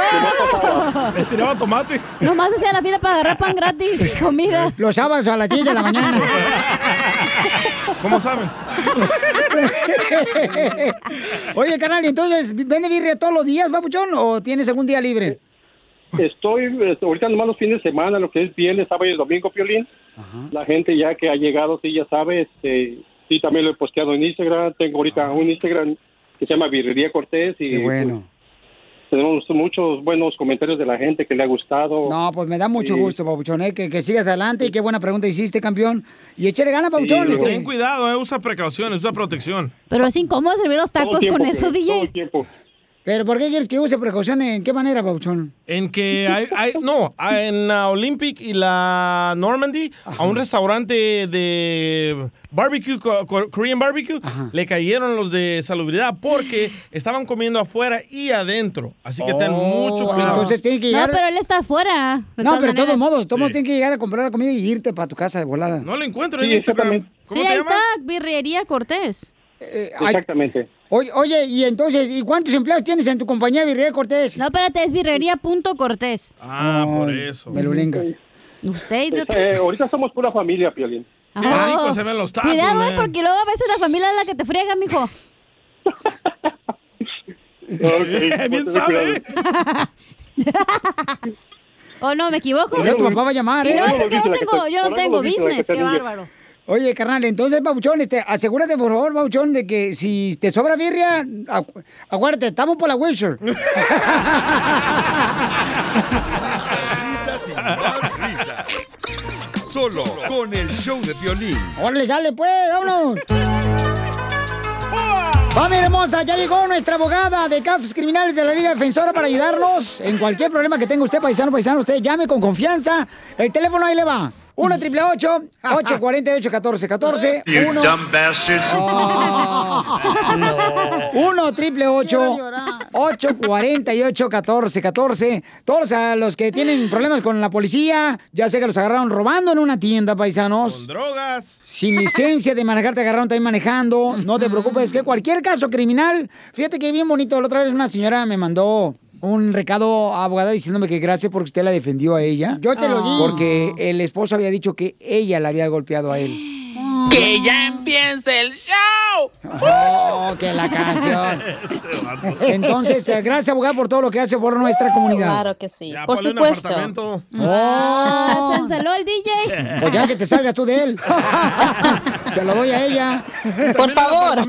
Speaker 2: (laughs) Les tiraba tomate.
Speaker 3: Nomás hacía la fila para agarrar pan gratis y comida.
Speaker 1: Los sábados a las 10 de la mañana. (laughs)
Speaker 2: ¿Cómo saben? (laughs)
Speaker 1: Oye, carnal, ¿y entonces vende birria todos los días, papuchón, o tienes algún día libre?
Speaker 24: Estoy este, ahorita nomás los fines de semana, lo que es viernes, sábado y domingo, Piolín. La gente ya que ha llegado, sí, ya sabe, este, sí, también lo he posteado en Instagram. Tengo ahorita un Instagram que se llama Birrería Cortés y
Speaker 1: Qué bueno.
Speaker 24: pues, tenemos muchos buenos comentarios de la gente que le ha gustado.
Speaker 1: No, pues me da mucho
Speaker 24: Sí.
Speaker 1: gusto, papuchón, ¿eh? que, que sigas adelante y qué buena pregunta hiciste, campeón. Y échale gana, papuchón.
Speaker 2: Pero
Speaker 1: este.
Speaker 2: Ten cuidado, eh, usa precauciones, usa protección.
Speaker 3: Pero es incómodo servir los tacos con eso, DJ.
Speaker 1: Pero ¿por qué quieres que use precaución? ¿En qué manera, papuchón?
Speaker 2: En que hay, hay- no, en la Olympic y la Normandy, a un restaurante de barbecue, Korean barbecue, le cayeron los de salubridad porque estaban comiendo afuera y adentro. Así que ten mucho cuidado.
Speaker 1: Oh, Entonces tiene que
Speaker 3: No,
Speaker 1: llegar...
Speaker 3: pero él está afuera. de
Speaker 1: No, pero de todos modos, todos modos tienen que llegar a comprar la comida y irte para tu casa de volada.
Speaker 2: No lo encuentro
Speaker 1: Sí,
Speaker 2: en Instagram.
Speaker 3: Sí, ahí está, Birrería Cortés.
Speaker 24: Exactamente.
Speaker 1: Oye, oye, y entonces, ¿y cuántos empleados tienes en tu compañía, Virrey Cortés?
Speaker 3: No, espérate, es birrería.cortés.
Speaker 2: Ah, por eso.
Speaker 1: Melulenga.
Speaker 3: Usted...
Speaker 24: Eh, ahorita somos pura familia, Piolín.
Speaker 3: Oh,
Speaker 2: Qué rico se ven los tacos,
Speaker 3: Cuidado, eh,
Speaker 2: man.
Speaker 3: porque luego a veces la familia es la que te friega, mijo. (laughs)
Speaker 2: Bien sabe. (laughs)
Speaker 3: ¿O no, me equivoco?
Speaker 1: Pero tu papá va a llamar, ¿eh?
Speaker 3: dice que no tengo, yo no tengo business, qué bárbaro.
Speaker 1: Oye, carnal, entonces, Pabuchón, este, asegúrate, por favor, Pabuchón, de que si te sobra birria, acu- acuérdate, estamos por la Wilshire. (laughs)
Speaker 5: Risas y más risas. Solo con el show de violín.
Speaker 1: Órale, dale, pues, vámonos. Familia hermosa, ya llegó nuestra abogada de casos criminales de la Liga Defensora para ayudarnos en cualquier problema que tenga usted, paisano, paisano. Usted llame con confianza. El teléfono ahí le va. 1 (laughs) triple 848 1414 (laughs)
Speaker 20: You
Speaker 1: 1
Speaker 20: dumb bastards.
Speaker 1: 1 triple 848 1414 Todos a los que tienen problemas con la policía, ya sé que los agarraron robando en una tienda, paisanos.
Speaker 2: Drogas.
Speaker 1: Sin licencia de manejar, te agarraron también manejando. No te preocupes, que cualquier caso criminal, fíjate que bien bonito. La otra vez una señora me mandó un recado a abogada diciéndome que gracias porque usted la defendió a ella. Yo te lo di. Porque el esposo había dicho que ella la había golpeado a él.
Speaker 12: ¡Que ya empiece el show!
Speaker 1: Oh, que la canción. Entonces, eh, gracias, abogada, por todo lo que hace por nuestra comunidad.
Speaker 25: Claro que sí.
Speaker 2: Ya,
Speaker 25: Por
Speaker 2: un
Speaker 25: supuesto.
Speaker 1: Oh.
Speaker 3: Se ensaló el DJ.
Speaker 1: Pues ya que te salgas tú de él. (laughs) Se lo doy a ella.
Speaker 25: Por favor. (laughs)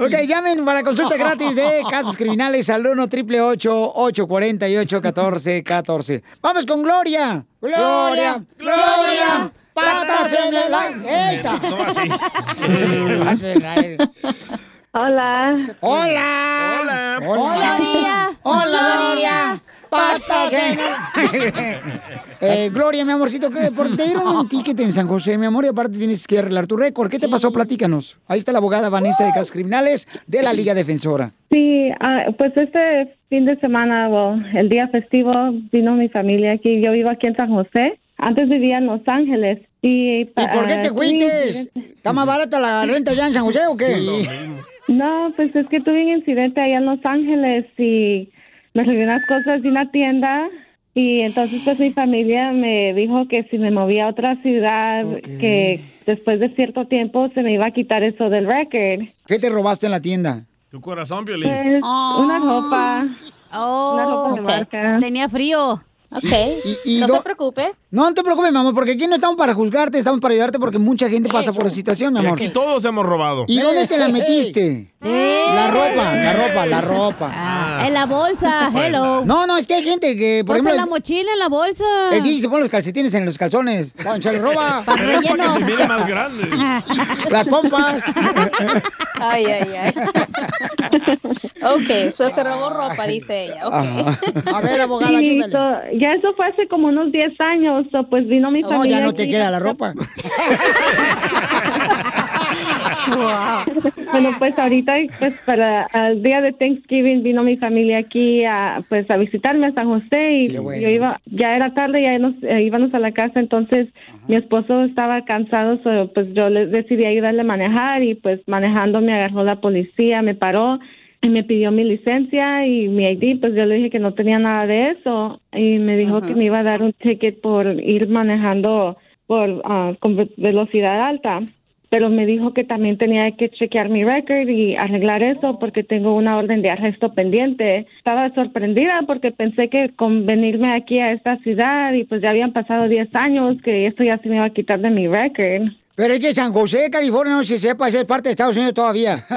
Speaker 1: ok, llamen para consulta gratis de casos criminales al 1 triple 848 1414 Vamos con Gloria. Gloria, Gloria. Patas en el aire. (laughs) El aire.
Speaker 11: Hola.
Speaker 1: Hola.
Speaker 2: Hola.
Speaker 1: Hola.
Speaker 3: Gloria.
Speaker 1: Hola, Gloria. Patas en el aire. Eh, Gloria, mi amorcito, que por te dieron un ticket en San José, mi amor, y aparte tienes que arreglar tu récord. ¿Qué te pasó? Platícanos. Ahí está la abogada Vanessa de Casos Criminales de la Liga Defensora.
Speaker 11: Sí, ah, pues este fin de semana, o el día festivo, vino mi familia aquí. Yo vivo aquí en San José. Antes vivía en Los Ángeles. ¿Y,
Speaker 1: ¿Y por qué te fuiste? ¿Está más barata la renta allá en San José o qué?
Speaker 11: No, pues es que tuve un incidente allá en Los Ángeles y
Speaker 25: me arreglé unas cosas de una tienda y entonces pues mi familia me dijo que si me movía a otra ciudad, que después de cierto tiempo se me iba a quitar eso del record.
Speaker 1: ¿Qué te robaste en la tienda?
Speaker 2: Tu corazón, Piolín.
Speaker 25: Pues, una ropa. Una ropa de marca.
Speaker 3: Tenía frío.
Speaker 26: Ok.
Speaker 1: Y- y
Speaker 26: no
Speaker 1: do-
Speaker 26: se preocupe.
Speaker 1: No, no te preocupes, mi amor, porque aquí no estamos para juzgarte, estamos para ayudarte porque mucha gente pasa por la situación, mi
Speaker 2: Y
Speaker 1: amor.
Speaker 2: aquí todos hemos robado.
Speaker 1: ¿Y dónde te la metiste? La ropa, la ropa, la ropa.
Speaker 3: Ah, En la bolsa, hello.
Speaker 1: No, no, es que hay gente que, por
Speaker 3: Pues en
Speaker 1: ejemplo...
Speaker 3: la mochila, en la bolsa.
Speaker 1: El DJ se pone los calcetines en los calzones. Se los roba. (laughs)
Speaker 3: Para
Speaker 2: Pero es para que se mire más grande. (laughs)
Speaker 1: Las pompas. (laughs)
Speaker 26: Ay, ay, ay. ok, eso se robó ropa, dice ella.
Speaker 1: A ver, abogada,
Speaker 25: Sí,
Speaker 1: ayúdale.
Speaker 25: Ya eso fue hace como unos 10 años, so, pues vino mi
Speaker 1: No,
Speaker 25: familia.
Speaker 1: ya no te
Speaker 25: aquí.
Speaker 1: queda la ropa. (laughs)
Speaker 25: Bueno, pues ahorita, pues para el día de Thanksgiving vino mi familia aquí a, pues a visitarme a San José y
Speaker 1: Sí, bueno.
Speaker 25: yo iba, ya era tarde, ya nos, eh, íbamos a la casa, entonces mi esposo estaba cansado, so, pues yo le decidí ayudarle a manejar y pues manejando me agarró la policía, me paró y me pidió mi licencia y mi ID, pues yo le dije que no tenía nada de eso y me dijo que me iba a dar un ticket por ir manejando por ah, con ve- velocidad alta pero me dijo que también tenía que chequear mi record y arreglar eso porque tengo una orden de arresto pendiente. Estaba sorprendida porque pensé que con venirme aquí a esta ciudad y pues ya habían pasado 10 años que esto ya se me iba a quitar de mi record.
Speaker 1: Pero es que San José, California, no se sepa, es parte de Estados Unidos todavía. (laughs)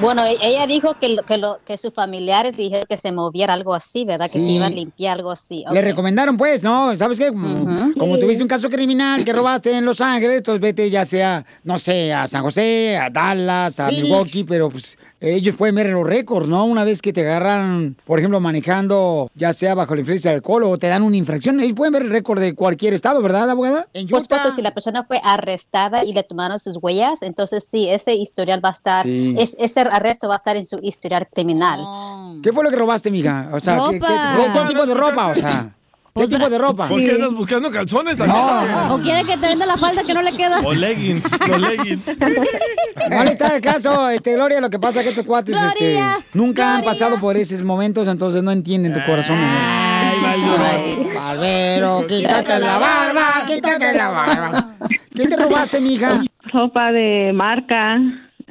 Speaker 26: Bueno, e- ella dijo que, lo- que, lo, que sus familiares dijeron que se moviera algo así, ¿verdad? Que se iba a limpiar algo así.
Speaker 1: Le recomendaron, pues, ¿no? ¿Sabes qué? Como, como
Speaker 26: Sí.
Speaker 1: tuviste un caso criminal que robaste en Los Ángeles, entonces vete ya sea, no sé, a San José, a Dallas, a. Milwaukee, pero pues ellos pueden ver los récords, ¿no? Una vez que te agarran, por ejemplo, manejando, ya sea bajo la influencia de alcohol o te dan una infracción, ellos pueden ver el récord de cualquier estado, ¿verdad, abogada? En
Speaker 26: Por supuesto, si la persona fue arrestada y le tomaron sus huellas, entonces sí, ese historial va a estar,
Speaker 1: Sí.
Speaker 26: es- ese arresto va a estar en su historial criminal.
Speaker 1: ¿Qué fue lo que robaste, mija? O sea, ¿qué, qué-
Speaker 26: Ropa.
Speaker 1: qué tipo de ropa? O sea, ¿qué tipo de ropa?
Speaker 2: ¿Por qué andas buscando calzones?
Speaker 1: No.
Speaker 3: ¿O quiere que te venda la falda que no le queda?
Speaker 2: O leggings, los leggings. (laughs)
Speaker 1: No le está el caso, este, Gloria, lo que pasa es que estos cuates este,
Speaker 3: Gloria,
Speaker 1: nunca han pasado por esos momentos, entonces no entienden tu corazón. amor. Ay, Barbero, quítate la barba, quítate la barba. ¿Qué te robaste, mija?
Speaker 25: Ropa de marca.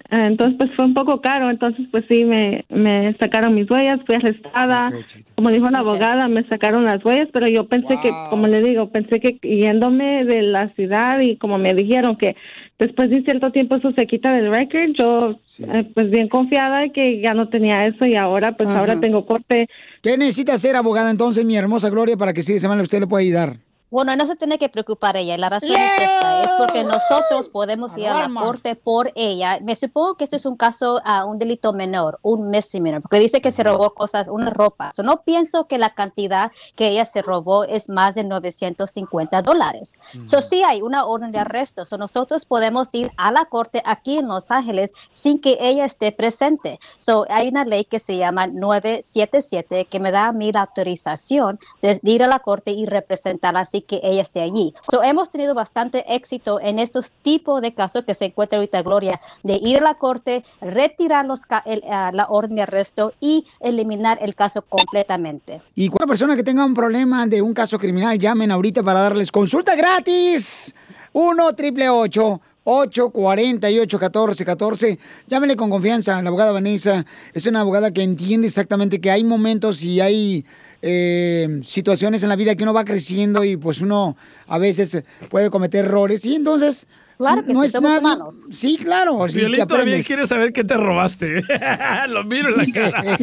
Speaker 25: Entonces, pues fue un poco caro. Entonces, pues sí, me, me sacaron mis huellas, fui arrestada. Como dijo la abogada, me sacaron las huellas, pero yo pensé que, como le digo, pensé que yéndome de la ciudad y como me dijeron que después de cierto tiempo eso se quita del record, yo eh, pues bien confiada de que ya no tenía eso y ahora, pues ahora tengo corte.
Speaker 1: ¿Qué necesita hacer, abogada, entonces, mi hermosa Gloria, para que sí de semana usted le pueda ayudar?
Speaker 26: Bueno, no se tiene que preocupar ella. La razón es esta, es porque nosotros podemos ir a la corte por ella. Me supongo que esto es un caso, a un delito menor, un misdemeanor, porque dice que se robó cosas, una ropa. So, no pienso que la cantidad que ella se robó es más de 950 dólares. So, sí hay una orden de arresto. So, nosotros podemos ir a la corte aquí en Los Ángeles sin que ella esté presente. So, hay una ley que se llama 977 que me da a mí la autorización de ir a la corte y representarla así que ella esté allí. So, hemos tenido bastante éxito en estos tipos de casos que se encuentra ahorita Gloria, de ir a la corte, retirar los el, ah, la orden de arresto y eliminar el caso completamente.
Speaker 1: Y cualquier persona que tenga un problema de un caso criminal, llamen ahorita para darles consulta gratis. 1 triple 848 1414 Llámenle con confianza. La abogada Vanessa es una abogada que entiende exactamente que hay momentos y hay eh, situaciones en la vida que uno va creciendo y pues uno a veces puede cometer errores y entonces
Speaker 26: Claro que
Speaker 1: no
Speaker 26: sí,
Speaker 1: es
Speaker 26: somos
Speaker 1: nadie-
Speaker 26: humanos.
Speaker 1: Sí, claro.
Speaker 2: Violín
Speaker 1: aprendes.
Speaker 2: quiere saber qué te robaste. (laughs) Lo miro en la cara.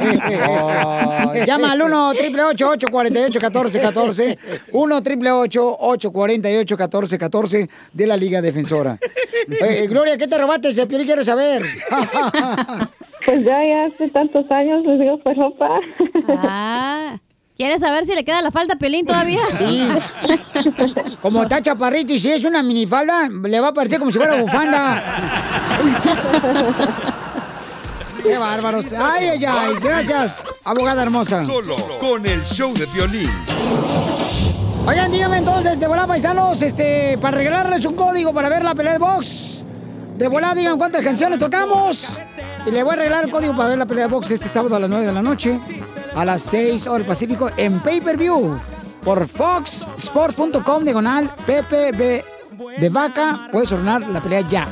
Speaker 1: Oh, (laughs) llama al 1 888 848 1414 1 888 848 1414 de la Liga Defensora. (laughs) Eh, Gloria, ¿qué te robaste? Se quiero saber.
Speaker 25: Pues ya, ya hace tantos años les digo, pues ropa.
Speaker 3: Ah, ¿quieres saber si le queda la falda a Piolín todavía? (laughs)
Speaker 1: Sí. (laughs) Como está chaparrito y si es una minifalda, le va a parecer como si fuera bufanda. (laughs) Qué bárbaros. Ay, ay, ay. Gracias, abogada hermosa.
Speaker 5: Solo con el show de violín.
Speaker 1: Oigan, dígame entonces, de volada, paisanos, este, para regalarles un código para ver la pelea de box. De volada, digan cuántas canciones tocamos.
Speaker 27: Y le voy a regalar el código para ver la pelea de box este sábado a las 9 de la noche, a las 6 horas Pacífico, en pay-per-view por foxsports.com diagonal PPB de vaca. Puedes ordenar la pelea ya.